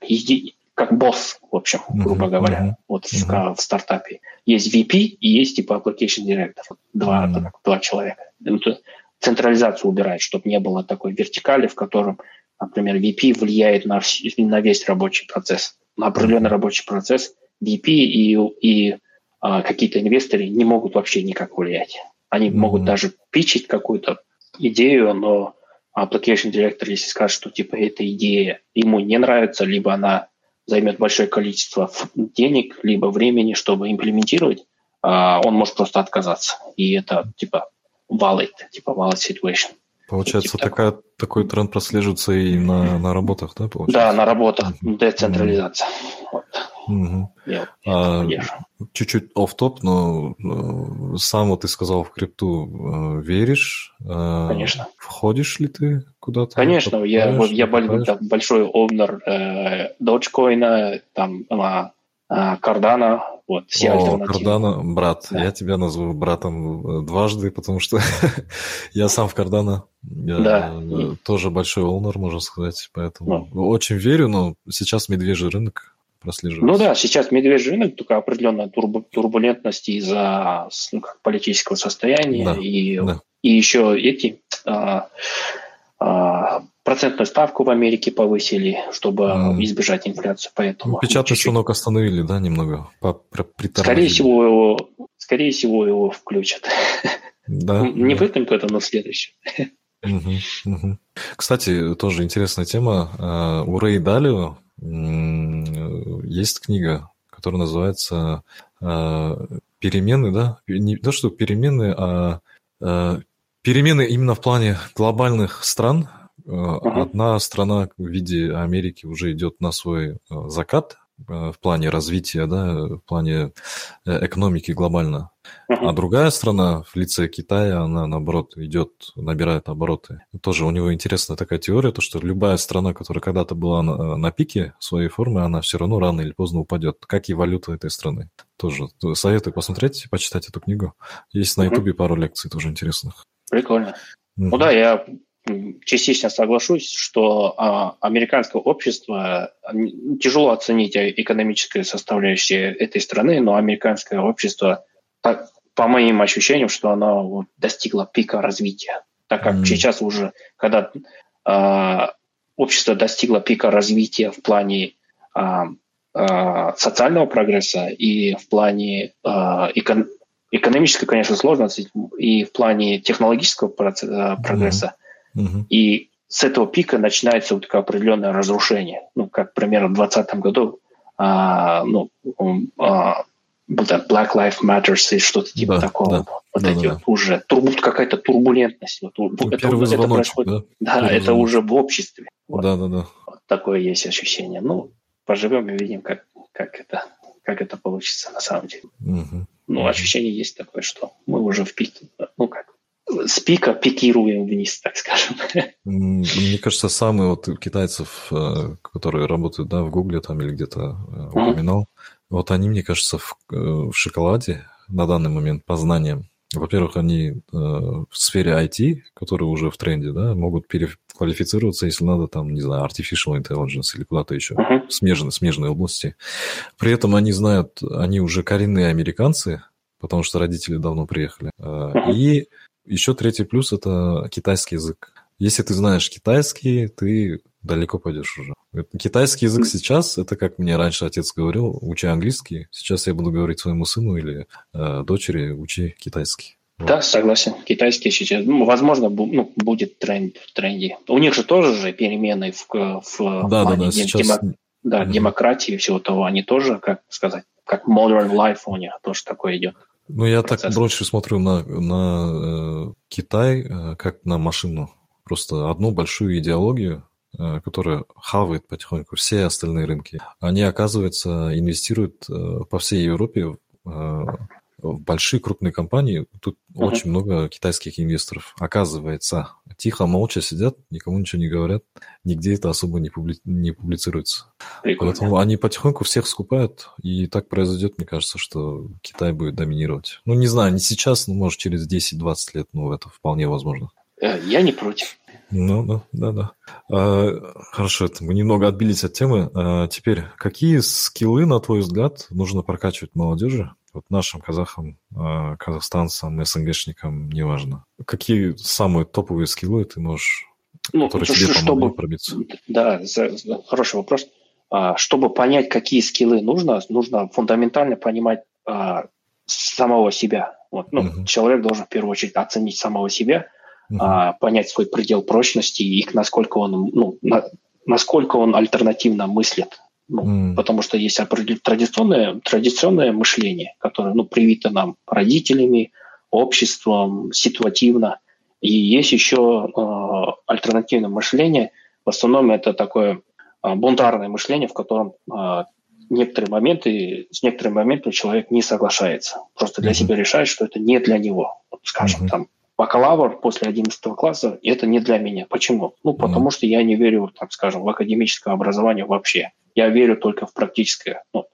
как босс, в общем, грубо говоря, uh-huh, вот uh-huh. в, стартапе. Есть VP и есть типа application director. Два, uh-huh. так, два человека. Централизацию убирает, чтобы не было такой вертикали, в котором, например, VP влияет на, на весь рабочий процесс определенный рабочий процесс VP и, и а, какие-то инвесторы не могут вообще никак влиять. Они mm-hmm. могут даже пичить какую-то идею, но application директор, если скажет, что типа эта идея ему не нравится, либо она займет большое количество денег, либо времени, чтобы имплементировать, а, он может просто отказаться. И это типа valid, типа valid situation. Получается, типа такая, такой тренд прослеживается и на, на работах, да? Получается? Да, на работах. Децентрализация. Mm-hmm. Вот. Угу. а, чуть-чуть оф топ но э, сам вот ты сказал в крипту э, веришь? Э, Конечно. Входишь ли ты куда-то? Конечно, я, я большой овнер э, Dogecoin, там, э, Cardano, вот, все О, Кардана, брат, да. я тебя назову братом э, дважды, потому что (laughs) я сам в Кардана, я да. Э, тоже большой олнер, можно сказать, поэтому ну. очень верю, но сейчас медвежий рынок прослеживается. Ну да, сейчас медвежий рынок, только определенная турбулентность из-за ну, политического состояния да. и, да. и еще эти а, а, процентную ставку в Америке повысили, чтобы mm. избежать инфляции. Поэтому ну, печатный чуть-чуть... станок остановили, да, немного? Скорее всего, его, скорее всего, его включат. Да, Не да. в этом году, но в следующем. Угу, угу. Кстати, тоже интересная тема. А, у Рэй Далио есть книга, которая называется а, «Перемены», да? Не то, что перемены, а, а перемены именно в плане глобальных стран. Uh-huh. Одна страна в виде Америки уже идет на свой закат, Э, в плане развития, да, в плане э, экономики глобально. Uh-huh. А другая страна в лице Китая, она наоборот идет, набирает обороты. Тоже у него интересная такая теория, то что любая страна, которая когда-то была на, на пике своей формы, она все равно рано или поздно упадет, как и валюта этой страны. Тоже советую посмотреть, почитать эту книгу. Есть на Ютубе пару лекций тоже интересных. Прикольно. Uh-huh. Ну да, я частично соглашусь, что а, американское общество, тяжело оценить экономическую составляющую этой страны, но американское общество, по, по моим ощущениям, что оно вот, достигло пика развития. Так как mm. сейчас уже, когда а, общество достигло пика развития в плане а, а, социального прогресса и в плане а, эко, экономической, конечно, сложности, и в плане технологического процесса, прогресса, Угу. И с этого пика начинается вот такое определенное разрушение. Ну, как, примерно, в 2020 году а, ну, а, Black Lives Matter и что-то типа да, такого. Да, вот да, эти да, вот уже турбу, какая-то турбулентность. Вот, это, Первый это происходит. Да, да это звоночек. уже в обществе. Вот. Да, да, да. Вот такое есть ощущение. Ну, поживем и видим, как, как, это, как это получится на самом деле. Угу. Ну, ощущение есть такое, что мы уже в пике. Ну, как с пика пикируем вниз, так скажем. (laughs) Мне кажется, самые вот китайцев, э, которые работают да, в Гугле там или где-то э, упоминал, mm-hmm. вот они, мне кажется, в, э, в шоколаде на данный момент по знаниям. Во-первых, они в сфере IT, которые уже в тренде, да, могут переквалифицироваться, если надо, там, не знаю, artificial intelligence или куда-то еще, uh-huh. смежные, смежные области. При этом они знают, они уже коренные американцы, потому что родители давно приехали. Uh-huh. И еще третий плюс – это китайский язык. Если ты знаешь китайский, ты далеко пойдешь уже. Китайский язык сейчас, это как мне раньше отец говорил, учи английский. Сейчас я буду говорить своему сыну или э, дочери, учи китайский. Вот. Да, согласен. Китайский сейчас, ну, возможно, ну, будет тренд в тренде. У них же тоже же перемены в, в да, да, да, сейчас... демо, да, mm-hmm. демократии и всего того. Они тоже, как сказать, как modern life у них тоже такое идет. Ну, я процесс. так больше смотрю на, на э, Китай э, как на машину. Просто одну большую идеологию, э, которая хавает потихоньку все остальные рынки. Они, оказывается, инвестируют по всей Европе большие крупные компании, тут uh-huh. очень много китайских инвесторов. Оказывается, тихо, молча сидят, никому ничего не говорят, нигде это особо не, публи... не публицируется. Прикольно. Поэтому они потихоньку всех скупают, и так произойдет, мне кажется, что Китай будет доминировать. Ну, не знаю, не сейчас, но может через 10-20 лет, ну, это вполне возможно. Э, я не против. Ну, да, да, да. А, хорошо, это мы немного отбились от темы. А, теперь, какие скиллы, на твой взгляд, нужно прокачивать молодежи, вот нашим казахам, а, казахстанцам, СНГшникам, неважно. Какие самые топовые скиллы ты можешь, ну, которые тебе помогли чтобы, пробиться? Да, за, за, хороший вопрос. А, чтобы понять, какие скиллы нужно, нужно фундаментально понимать а, самого себя. Вот, ну, uh-huh. Человек должен в первую очередь оценить самого себя, uh-huh. а, понять свой предел прочности и насколько он, ну, на, насколько он альтернативно мыслит. Ну, mm. Потому что есть традиционное, традиционное мышление, которое ну, привито нам родителями, обществом, ситуативно. И есть еще э, альтернативное мышление. В основном это такое э, бунтарное мышление, в котором э, некоторые моменты, с некоторыми моментами человек не соглашается. Просто для mm-hmm. себя решает, что это не для него. Вот, скажем, mm-hmm. там, бакалавр после 11 класса – это не для меня. Почему? Ну, потому mm-hmm. что я не верю, так скажем, в академическое образование вообще. Я верю только в практическое. Ну,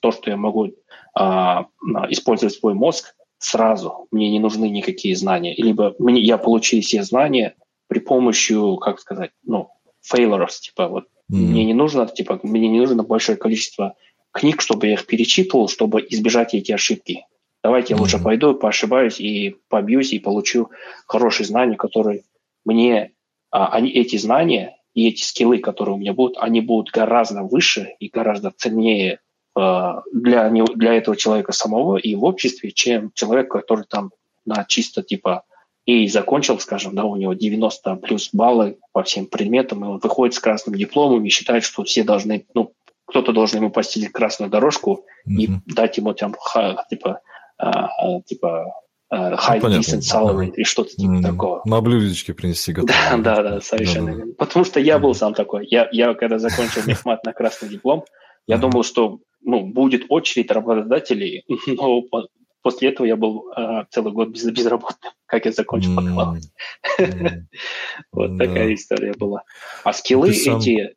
то, что я могу а, использовать свой мозг сразу. Мне не нужны никакие знания. Либо мне, я получил все знания при помощи, как сказать, ну, failures, типа вот mm-hmm. мне не нужно, типа, мне не нужно большое количество книг, чтобы я их перечитывал, чтобы избежать эти ошибки. Давайте mm-hmm. я лучше пойду, поошибаюсь и побьюсь и получу хорошие знания, которые мне а, они, эти знания и эти скиллы, которые у меня будут, они будут гораздо выше и гораздо ценнее э, для, него, для этого человека самого и в обществе, чем человек, который там на чисто типа и закончил, скажем, да, у него 90 плюс баллы по всем предметам, и он выходит с красным дипломом и считает, что все должны, ну, кто-то должен ему постелить красную дорожку mm-hmm. и дать ему там, ха, типа, а, типа high ну, decent salary и что-то типа mm, такого. На блюдечке принести готово. Да, да, да, совершенно верно. Потому что я был сам такой. Я, я когда закончил мехмат на красный диплом, я думал, что ну, будет очередь работодателей, (laughs) но после этого я был э, целый год без, безработным, как я закончил бакалавр. (laughs) Вот такая история была. А скиллы эти...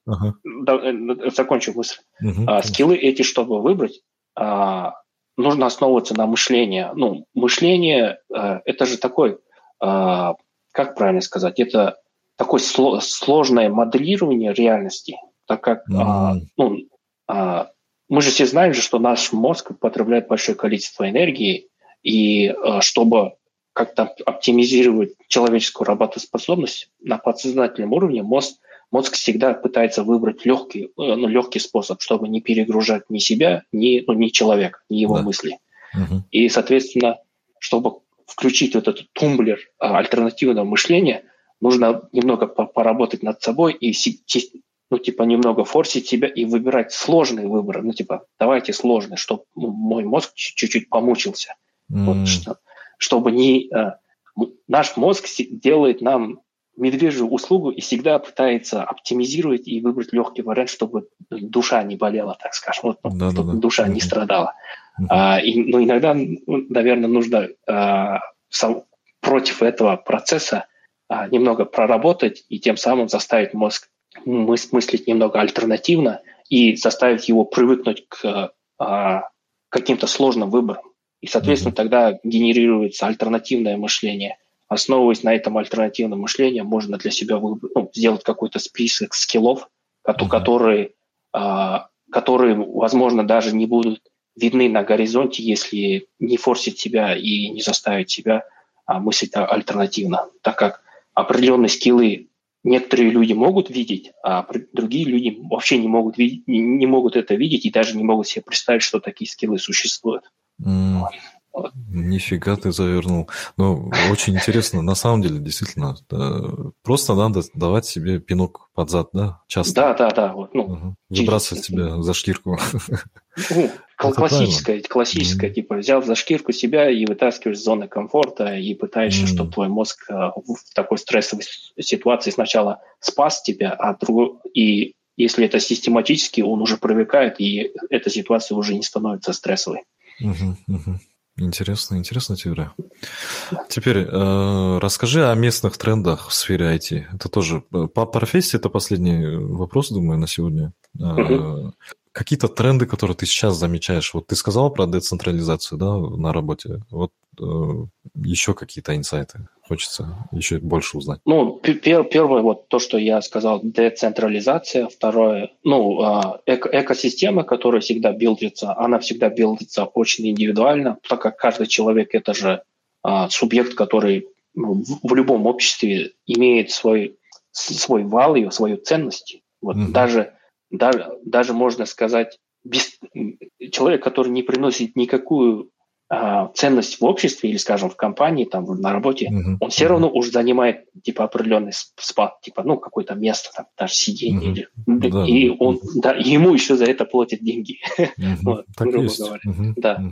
Э, закончу мысль. А скиллы эти, чтобы выбрать, а, нужно основываться на мышлении. Ну, мышление э, – это же такой, а, как правильно сказать, это такое сложное моделирование реальности, так как ну, мы же все знаем, что наш мозг потребляет большое количество энергии, и э, чтобы как-то оптимизировать человеческую работоспособность на подсознательном уровне, мозг, мозг всегда пытается выбрать легкий, э, ну, легкий способ, чтобы не перегружать ни себя, ни, ну, ни человека, ни его да. мысли. Угу. И, соответственно, чтобы включить вот этот тумблер э, альтернативного мышления, нужно немного поработать над собой и ну, типа, немного форсить себя и выбирать сложные выборы. Ну, типа, давайте сложные, чтобы мой мозг чуть-чуть помучился. Mm. Вот, что, чтобы не... Э, наш мозг делает нам медвежью услугу и всегда пытается оптимизировать и выбрать легкий вариант, чтобы душа не болела, так скажем, вот, да, чтобы да, да. душа не страдала. Mm-hmm. А, и, ну, иногда, ну, наверное, нужно а, сам, против этого процесса а, немного проработать и тем самым заставить мозг мыс- мыслить немного альтернативно и заставить его привыкнуть к а, каким-то сложным выборам. И, соответственно, mm-hmm. тогда генерируется альтернативное мышление. Основываясь на этом альтернативном мышлении, можно для себя выбор, ну, сделать какой-то список скиллов, mm-hmm. которые, а, которые, возможно, даже не будут видны на горизонте, если не форсить себя и не заставить себя а, мыслить альтернативно, так как определенные скиллы некоторые люди могут видеть, а другие люди вообще не могут, видеть, не могут это видеть и даже не могут себе представить, что такие скиллы существуют. Mm. Нифига ты завернул. Ну, очень интересно. На самом деле, действительно, просто надо давать себе пинок под зад, да? Часто. Да, да, да. Вот, ну, угу. Выбрасывать себя за шкирку. Ну, (laughs) классическая, классическая, типа, взял за шкирку себя и вытаскиваешь из зоны комфорта и пытаешься, чтобы твой мозг э, в такой стрессовой ситуации сначала спас тебя, а другой, и если это систематически, он уже привыкает, и эта ситуация уже не становится стрессовой. Угу. Интересно, интересно теория. Теперь э, расскажи о местных трендах в сфере IT. Это тоже э, по профессии, это последний вопрос, думаю, на сегодня. Угу какие-то тренды, которые ты сейчас замечаешь? Вот ты сказал про децентрализацию, да, на работе. Вот э, еще какие-то инсайты хочется еще больше узнать. Ну, пер первое, вот то, что я сказал, децентрализация. Второе, ну, эко экосистема, которая всегда билдится, она всегда билдится очень индивидуально, так как каждый человек – это же а, субъект, который ну, в, в любом обществе имеет свой, свой value, свою ценность. Вот mm-hmm. даже даже, даже можно сказать, без, человек, который не приносит никакую ценность в обществе или, скажем, в компании, там, на работе, mm-hmm. он все равно уже занимает, типа, определенный спад, типа, ну, какое-то место, там, даже сиденье. Mm-hmm. Или, да, и он, да, ему еще за это платят деньги. Вот, так грубо есть. говоря. Да.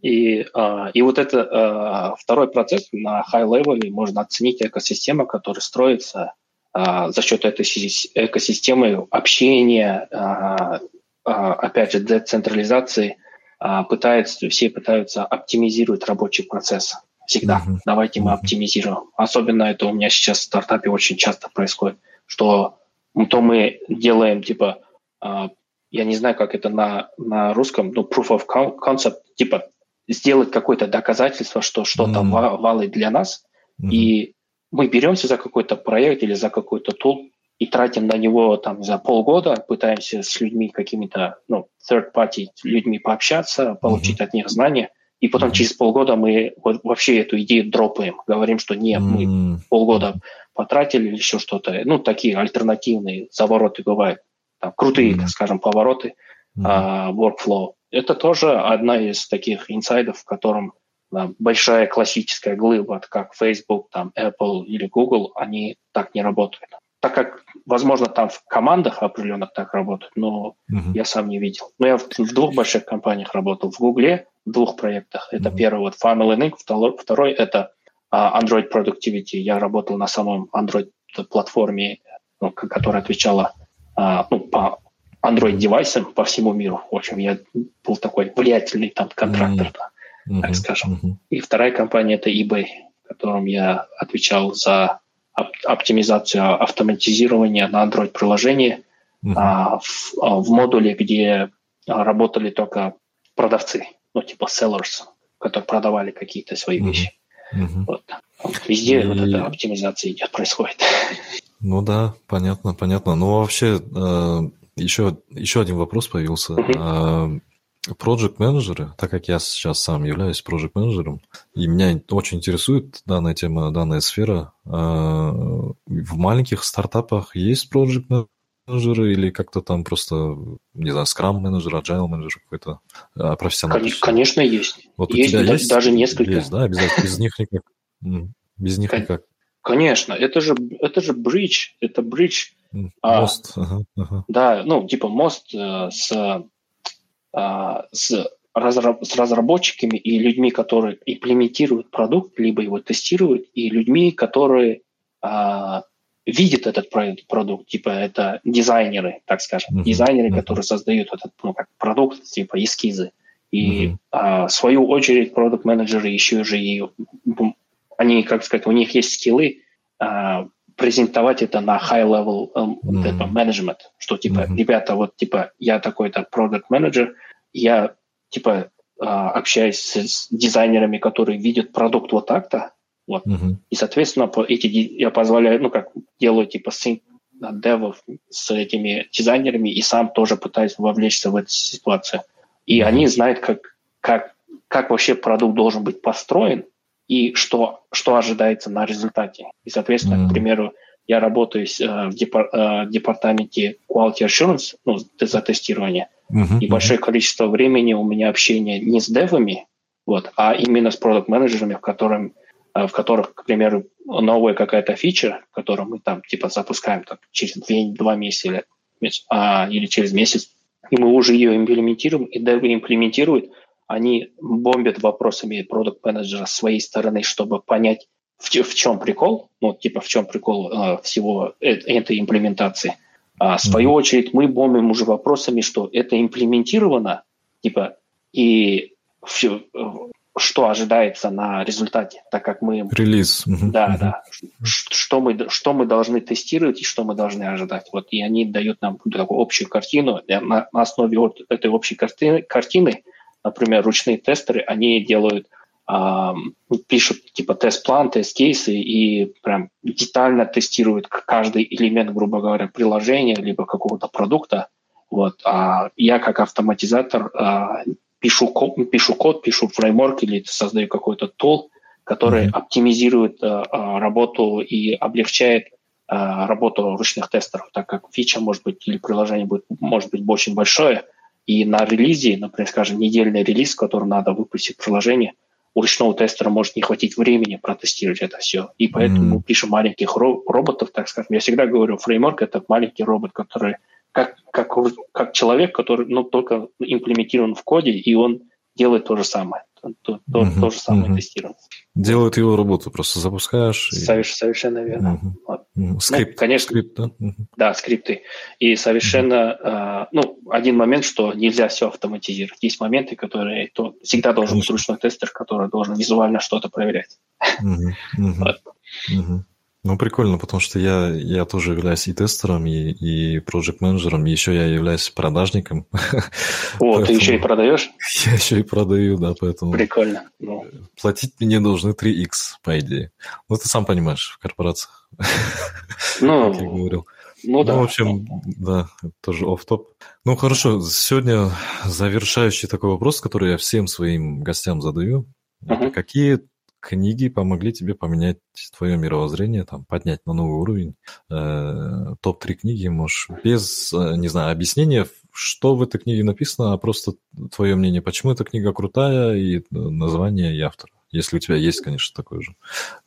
И, а, и вот это а, второй процесс на high-level можно оценить экосистема, которая строится а, за счет этой экосистемы общения, а, а, опять же, децентрализации, пытаются, все пытаются оптимизировать рабочий процесс. Всегда. Uh-huh. Давайте мы оптимизируем. Особенно это у меня сейчас в стартапе очень часто происходит, что то мы делаем, типа, я не знаю, как это на, на русском, ну, proof of concept, типа, сделать какое-то доказательство, что что-то uh-huh. валит для нас, uh-huh. и мы беремся за какой-то проект или за какой-то тул и тратим на него там за полгода, пытаемся с людьми какими-то, ну, third party людьми пообщаться, получить mm-hmm. от них знания, и потом через полгода мы вообще эту идею дропаем, говорим, что нет, mm-hmm. мы полгода потратили или еще что-то. Ну, такие альтернативные завороты бывают, там, крутые, mm-hmm. так скажем, повороты, mm-hmm. uh, workflow. Это тоже одна из таких инсайдов, в котором да, большая классическая глыба, как Facebook, там, Apple или Google, они так не работают. Так как, возможно, там в командах определенных так работают, но uh-huh. я сам не видел. Но я в, в двух больших компаниях работал. В Гугле, в двух проектах. Это uh-huh. первый вот Family Link, второй, второй это uh, Android Productivity. Я работал на самом Android-платформе, ну, которая отвечала uh, ну, по Android-девайсам по всему миру. В общем, я был такой влиятельный там контрактор, uh-huh. так скажем. Uh-huh. И вторая компания – это eBay, в котором я отвечал за оптимизацию автоматизирования на Android-приложении uh-huh. а, в, а, в модуле, где работали только продавцы, ну, типа sellers, которые продавали какие-то свои uh-huh. вещи. Uh-huh. Вот. Везде И... вот эта оптимизация идет, происходит. (laughs) Ну да, понятно, понятно. Ну вообще, э, еще, еще один вопрос появился. Uh-huh. Project менеджеры, так как я сейчас сам являюсь project менеджером, и меня очень интересует данная тема, данная сфера. А, в маленьких стартапах есть project менеджеры или как-то там просто, не знаю, Scrum менеджер, Agile менеджер какой-то а, профессиональный? Конечно, есть. Вот есть, у тебя есть? Даже несколько. Есть, да, обязательно. Без них никак. Без них никак. Конечно, это же, это же бридж, это бридж. Мост. А, ага, ага. Да, ну, типа мост э, с а, с, разраб с разработчиками и людьми, которые имплементируют продукт, либо его тестируют, и людьми, которые а, видят этот продукт, типа это дизайнеры, так скажем, mm-hmm. дизайнеры, mm-hmm. которые создают этот ну, как продукт, типа эскизы. И mm-hmm. а, в свою очередь продукт-менеджеры еще же и они, как сказать, у них есть скиллы а, презентовать это на high level um, mm-hmm. типа, management, что типа, mm-hmm. ребята, вот типа я такой-то product manager, я типа а, общаюсь с дизайнерами, которые видят продукт вот так-то, вот, mm-hmm. и соответственно эти я позволяю, ну как делаю типа sync девов с этими дизайнерами и сам тоже пытаюсь вовлечься в эту ситуацию. И mm-hmm. они знают, как, как, как вообще продукт должен быть построен, и что, что ожидается на результате. И, соответственно, mm-hmm. к примеру, я работаю э, в депар, э, департаменте Quality Assurance, ну, за тестирование, mm-hmm. и большое количество времени у меня общение не с девами, вот, а именно с продукт-менеджерами, в, котором, э, в которых, к примеру, новая какая-то фича, которую мы там типа запускаем так, через две, два месяца или, а, или через месяц, и мы уже ее имплементируем, и девы имплементируют, они бомбят вопросами продукт менеджера с своей стороны, чтобы понять, в, в чем прикол, ну, типа, в чем прикол э, всего э, этой имплементации. А в свою очередь мы бомбим уже вопросами, что это имплементировано, типа, и все, что ожидается на результате, так как мы... Релиз. Да, mm-hmm. да. Что мы, что мы должны тестировать и что мы должны ожидать. Вот, и они дают нам такую общую картину. На, на основе вот этой общей картины, картины например, ручные тестеры, они делают, э, пишут типа тест-план, тест-кейсы и прям детально тестируют каждый элемент, грубо говоря, приложения либо какого-то продукта. Вот. А я как автоматизатор э, пишу, код, пишу код, пишу фреймворк или создаю какой-то тул, который mm-hmm. оптимизирует э, работу и облегчает работу ручных тестеров, так как фича может быть или приложение будет, может быть очень большое, и на релизе, например, скажем, недельный релиз, который надо выпустить приложение, у ручного тестера может не хватить времени протестировать это все. И поэтому mm-hmm. мы пишем маленьких ро- роботов, так скажем. Я всегда говорю, фреймворк – это маленький робот, который как, как, как человек, который ну, только имплементирован в коде, и он делает то же самое то, то, угу, то же самое угу. тестирование. Делают его работу, просто запускаешь. И... Совершенно верно. Угу. Вот. Угу. Скрипт. Ну, конечно, скрипт, да? Угу. Да, скрипты. И совершенно, угу. э, ну, один момент, что нельзя все автоматизировать. Есть моменты, которые то, всегда должен конечно. быть ручной тестер, который должен визуально что-то проверять. Угу. Угу. (laughs) Вот. Угу. Ну, прикольно, потому что я, я тоже являюсь и тестером, и, и проект менеджером еще я являюсь продажником. О, ты еще и продаешь? Я еще и продаю, да, поэтому... Прикольно. Ну. Платить мне должны 3x, по идее. Ну, ты сам понимаешь, в корпорациях. Ну, (laughs) как я говорил. Ну, да. Ну, в общем, да, тоже оф топ Ну, хорошо, сегодня завершающий такой вопрос, который я всем своим гостям задаю. Uh-huh. Какие книги помогли тебе поменять твое мировоззрение, там, поднять на новый уровень. Э, топ-3 книги можешь без, э, не знаю, объяснения, что в этой книге написано, а просто твое мнение, почему эта книга крутая, и название, и автор. Если у тебя есть, конечно, такой же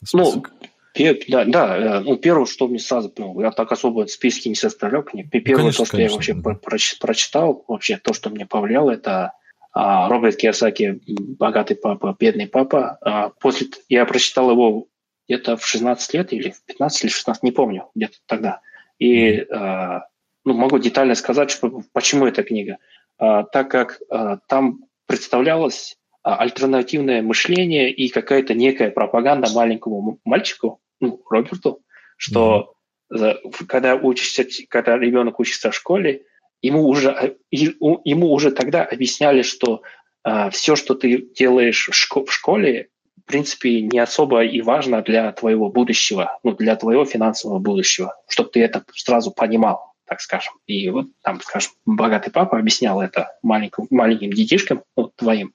список. Ну, Да, да, ну, первое, что мне сразу, ну, я так особо списки не составлял книг. Первое, конечно, то, что конечно, я вообще да. прочитал, вообще то, что мне повлияло, это Роберт Киосаки «Богатый папа, бедный папа». А, после я прочитал его где-то в 16 лет или в 15 или 16, не помню, где-то тогда. И а, ну, могу детально сказать, что, почему эта книга. А, так как а, там представлялось а, альтернативное мышление и какая-то некая пропаганда маленькому мальчику, ну, Роберту, что mm-hmm. когда учишься, когда ребенок учится в школе, ему уже, ему уже тогда объясняли, что а, все, что ты делаешь в школе, в принципе, не особо и важно для твоего будущего, ну, для твоего финансового будущего, чтобы ты это сразу понимал, так скажем. И вот там, скажем, богатый папа объяснял это маленьким, маленьким детишкам, ну, твоим,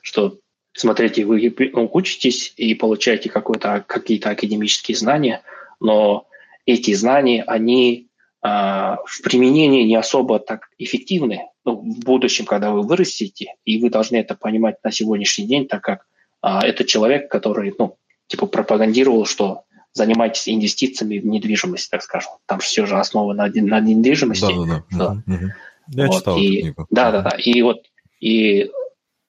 что смотрите, вы ну, учитесь и получаете какие-то академические знания, но эти знания, они в применении не особо так эффективны ну, в будущем, когда вы вырастете, и вы должны это понимать на сегодняшний день, так как а, это человек, который, ну, типа пропагандировал, что занимайтесь инвестициями в недвижимость, так скажем. Там все же основа на, на недвижимости. Да, да, да. Я вот, читал и, эту книгу. Да, да, да. И вот и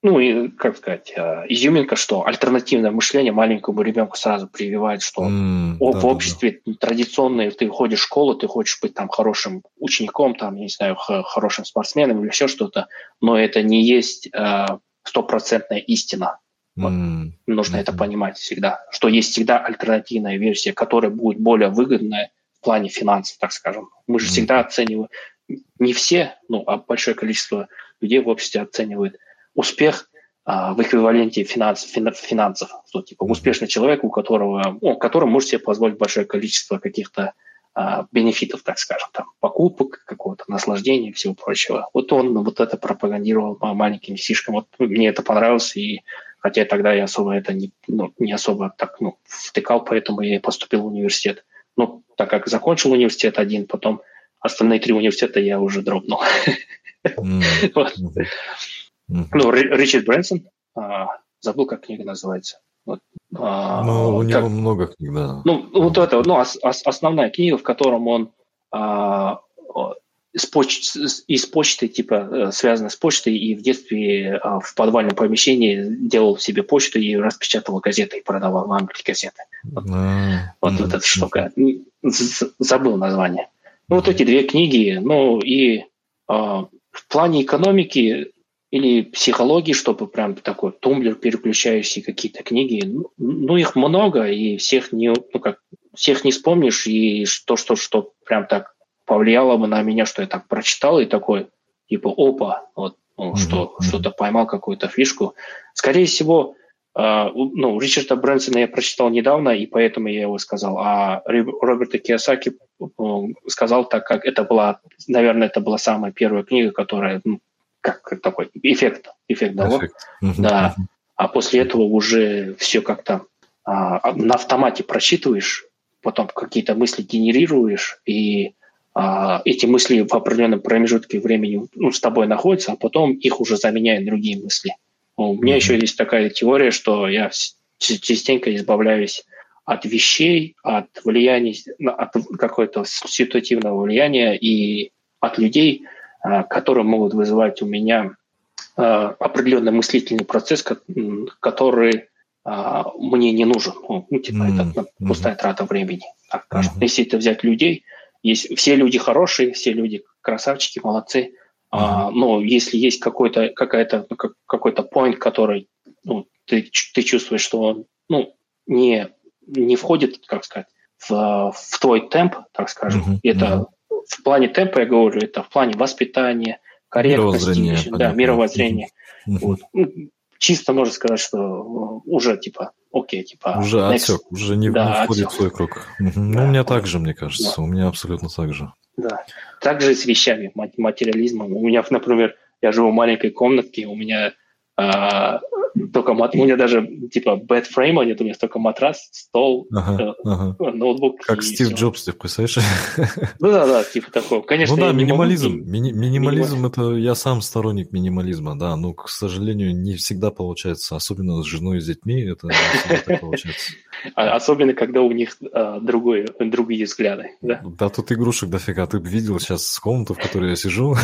ну и, как сказать, э, изюминка, что альтернативное мышление маленькому ребенку сразу прививает, что mm, в да, обществе да. традиционное, ты ходишь в школу, ты хочешь быть там хорошим учеником, там, я не знаю, хорошим спортсменом или еще что-то, но это не есть э, стопроцентная истина. Вот. Mm, Нужно mm-hmm. это понимать всегда, что есть всегда альтернативная версия, которая будет более выгодная в плане финансов, так скажем. Мы же mm-hmm. всегда оцениваем, не все, ну, а большое количество людей в обществе оценивают успех а, в эквиваленте финанс, финансов. Что, типа, успешный человек, у которого, ну, который может себе позволить большое количество каких-то а, бенефитов, так скажем, там, покупок, какого-то наслаждения и всего прочего. Вот он вот это пропагандировал маленьким сишкам. Вот мне это понравилось, и хотя тогда я особо это не, ну, не особо так ну, втыкал, поэтому я и поступил в университет. Ну, так как закончил университет один, потом остальные три университета я уже дропнул. Mm-hmm. (laughs) Ну, Ричард Брэнсон, а, забыл, как книга называется. Вот, а, ну, у него как, много книг, да. Ну, вот это, ну, ос, ос, основная книга, в котором он а, с поч из почты, типа, э, связано с почтой, и в детстве а, в подвальном помещении делал себе почту и распечатывал газеты и продавал в Англии газеты. Вот, mm-hmm. вот, вот эта штука. Забыл название. Ну, вот эти две книги, ну, и а, в плане экономики или психологии, чтобы прям такой тумблер, переключающий какие-то книги. Ну, ну, их много, и всех не, ну, как, всех не вспомнишь, и то, что, что прям так повлияло бы на меня, что я так прочитал, и такой, типа, опа, вот, ну, mm-hmm. что, что-то поймал, какую-то фишку. Скорее всего, Uh, ну, Ричарда Брэнсона я прочитал недавно, и поэтому я его сказал. А Роберта Киосаки uh, сказал так, как это была, наверное, это была самая первая книга, которая ну, как такой эффект, эффект дало. Эффект. Да. А после этого уже все как-то а, на автомате просчитываешь, потом какие-то мысли генерируешь, и а, эти мысли в определенном промежутке времени ну, с тобой находятся, а потом их уже заменяют другие мысли. У меня mm-hmm. еще есть такая теория, что я частенько избавляюсь от вещей, от влияния, от какого-то ситуативного влияния и от людей, которые могут вызывать у меня а, определенный мыслительный процесс, который а, мне не нужен. Ну, ну типа, mm-hmm. это пустая трата времени. Так Mm-hmm. Если это взять людей, есть, все люди хорошие, все люди красавчики, молодцы. Mm-hmm. А, но если есть какой-то, какая-то, ну, какой-то point, который ну, ты, ты чувствуешь, что он ну, не, не входит, как сказать, в, в твой темп, так скажем, mm-hmm. это в плане темпа, я говорю, это в плане воспитания, корректности, мировоззрения, да, мировоззрения. Вот. Ну, чисто можно сказать, что уже типа, окей, типа... Уже next. отсек, уже не, да, не входит отсек. в свой круг. Да. Ну, у меня так же, мне кажется, да. у меня абсолютно так же. Да, также с вещами, материализмом. У меня, например, я живу в маленькой комнатке, у меня э, только мат... у меня даже типа bed frame нет, у меня только матрас, стол, ага, э, ага. ноутбук. Как Стив все. Джобс, ты представляешь? Ну да, да, типа такого. Конечно, ну да, минимализм. Могу... Ми- минимализм это я сам сторонник минимализма, да, но, к сожалению, не всегда получается, особенно с женой и с детьми, это не всегда так получается. (laughs) А, особенно, когда у них а, другой, другие взгляды, да? Да, тут игрушек дофига. Ты видел сейчас комнату, в которой я сижу?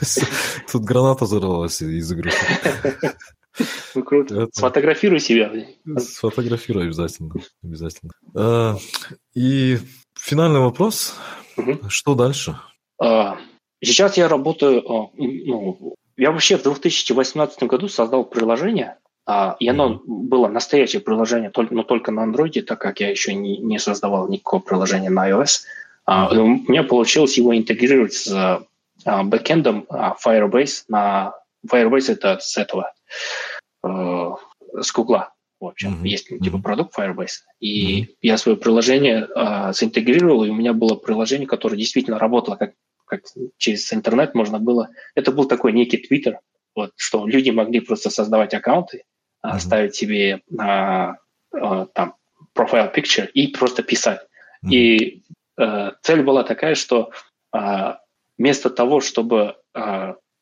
(laughs) Тут граната взорвалась из игрушек. Ну, круто. Это... Сфотографируй себя. Сфотографируй обязательно. обязательно. А, и финальный вопрос. Угу. Что дальше? А, сейчас я работаю... А, ну, я вообще в 2018 году создал приложение, а, и оно mm-hmm. было настоящее приложение, но только на Android, так как я еще не, не создавал никакого приложения на iOS. А, у меня получилось его интегрировать с а, бэкэндом а, Firebase на Firebase это с этого э, с Google. В общем, mm-hmm. есть типа продукт Firebase. И mm-hmm. я свое приложение э, синтегрировал, и у меня было приложение, которое действительно работало как, как через интернет можно было. Это был такой некий Twitter, вот, что люди могли просто создавать аккаунты, mm-hmm. ставить себе э, э, там profile picture и просто писать. Mm-hmm. И э, цель была такая, что э, вместо того, чтобы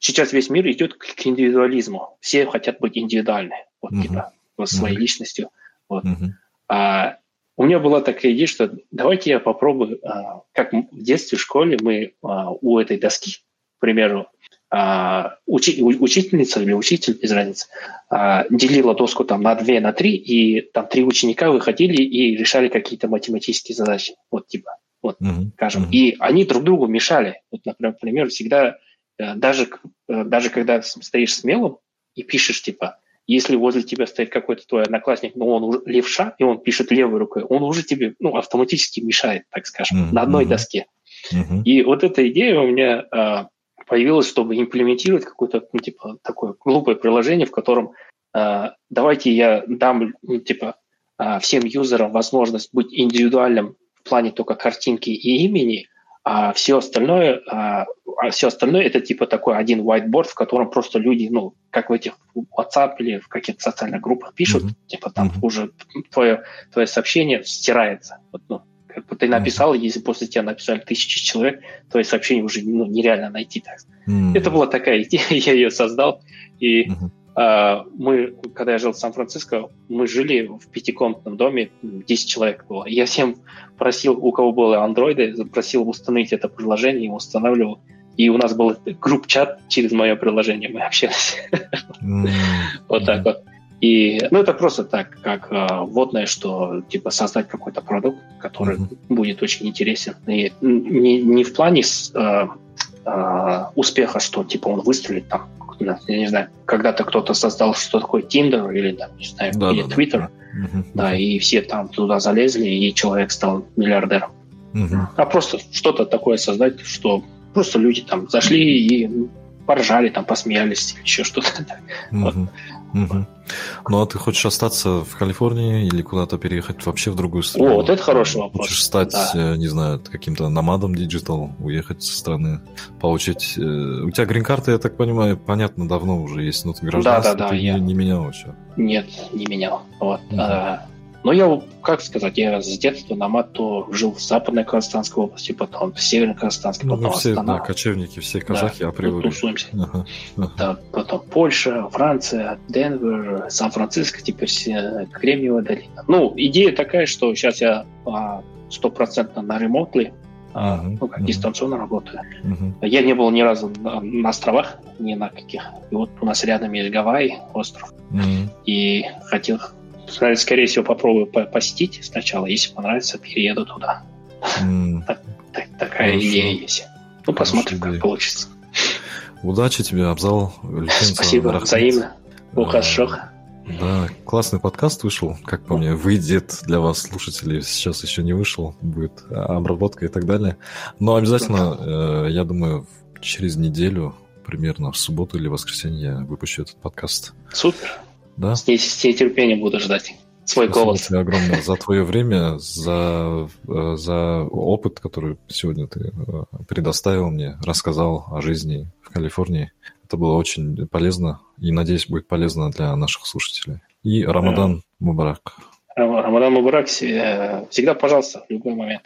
сейчас весь мир идет к индивидуализму, все хотят быть индивидуальны, вот mm-hmm. типа вот, своей mm-hmm. личностью. Вот. Mm-hmm. А, у меня была такая идея, что давайте я попробую, а, как в детстве в школе мы а, у этой доски, к примеру, а, учи, учительница или учитель, без разницы, а, делила доску там на две, на три, и там три ученика выходили и решали какие-то математические задачи, вот типа, вот, mm-hmm. скажем, mm-hmm. и они друг другу мешали. Вот, например, всегда, даже, э, даже когда стоишь смелым и пишешь, типа, если возле тебя стоит какой-то твой одноклассник, но он уже левша, и он пишет левой рукой, он уже тебе ну, автоматически мешает, так скажем, mm-hmm. на одной доске. Mm-hmm. И вот эта идея у меня а, появилась, чтобы имплементировать какое-то, ну, типа, такое глупое приложение, в котором э, давайте я дам, ну, типа, э, всем юзерам возможность быть индивидуальным в плане только картинки и имени, а все остальное, а, а все остальное это типа такой один whiteboard, в котором просто люди, ну, как в этих WhatsApp или в каких-то социальных группах пишут, mm-hmm. типа там mm-hmm. уже твое, твое сообщение стирается. Вот, ну, как бы ты написал, если после тебя написали тысячи человек, твои сообщения уже ну, нереально найти. Так. Mm-hmm. Это была такая (laughs) идея, я ее создал. И mm-hmm. Uh, мы, когда я жил в Сан-Франциско, мы жили в пятикомнатном доме, 10 человек было. Я всем просил, у кого было андроиды, просил установить это приложение, и устанавливал. И у нас был групп-чат через мое приложение, мы общались. Вот так вот. И, ну, это просто так, как э, вводное, что, типа, создать какой-то продукт, который mm-hmm. будет очень интересен. И не, не в плане с, э, э, успеха, что, типа, он выстрелит там, я не знаю, когда-то кто-то создал что такое Tinder или, там, не знаю, да, или да, Twitter, да. Да, и все там туда залезли, и человек стал миллиардером. Mm-hmm. А просто что-то такое создать, что просто люди там зашли и поржали, там, посмеялись, еще что-то. Mm-hmm. (laughs) Вот. Угу. Ну а ты хочешь остаться в Калифорнии или куда-то переехать вообще в другую страну? О, вот это хороший вопрос. Хочешь стать, да. Э, не знаю, каким-то номадом digital, уехать со страны, получить... Э, у тебя грин-карта, я так понимаю, понятно, давно уже есть, но ты гражданство да, да, да, ты я... не, менял еще? Нет, не менял. Вот. Угу. Но я, как сказать, я с детства на Мату жил в Западной Казахстанской области, потом в Северной Казахстанской, ну, потом все, Астана. Да, кочевники, все казахи да, априори. Тусуемся. Ага, ага. Да, потом Польша, Франция, Денвер, Сан-Франциско, теперь все, Кремниевая долина. Ну, идея такая, что сейчас я а, стопроцентно на ремонтле, uh-huh, ну, как uh-huh. дистанционно работаю. Uh-huh. Я не был ни разу на, на островах, ни на каких. И вот у нас рядом есть Гавайи, остров. Uh-huh. И хотел скорее всего, попробую посетить сначала. Если понравится, перееду туда. Mm. Так, так, такая Хорошо. идея есть. Ну, посмотрим, как получится. Удачи тебе, Абзал. Спасибо, взаимно. Ухашох. Да, классный подкаст вышел, как по мне, выйдет для вас, слушателей, сейчас еще не вышел, будет обработка и так далее. Но обязательно, э, я думаю, через неделю, примерно в субботу или воскресенье я выпущу этот подкаст. Супер. Да? С, с нетерпением буду ждать свой Спасибо голос. Тебе огромное за твое время, за, э, за опыт, который сегодня ты э, предоставил мне, рассказал о жизни в Калифорнии. Это было очень полезно и, надеюсь, будет полезно для наших слушателей. И Рамадан Мубарак. Рамадан Мубарак всегда, пожалуйста, в любой момент.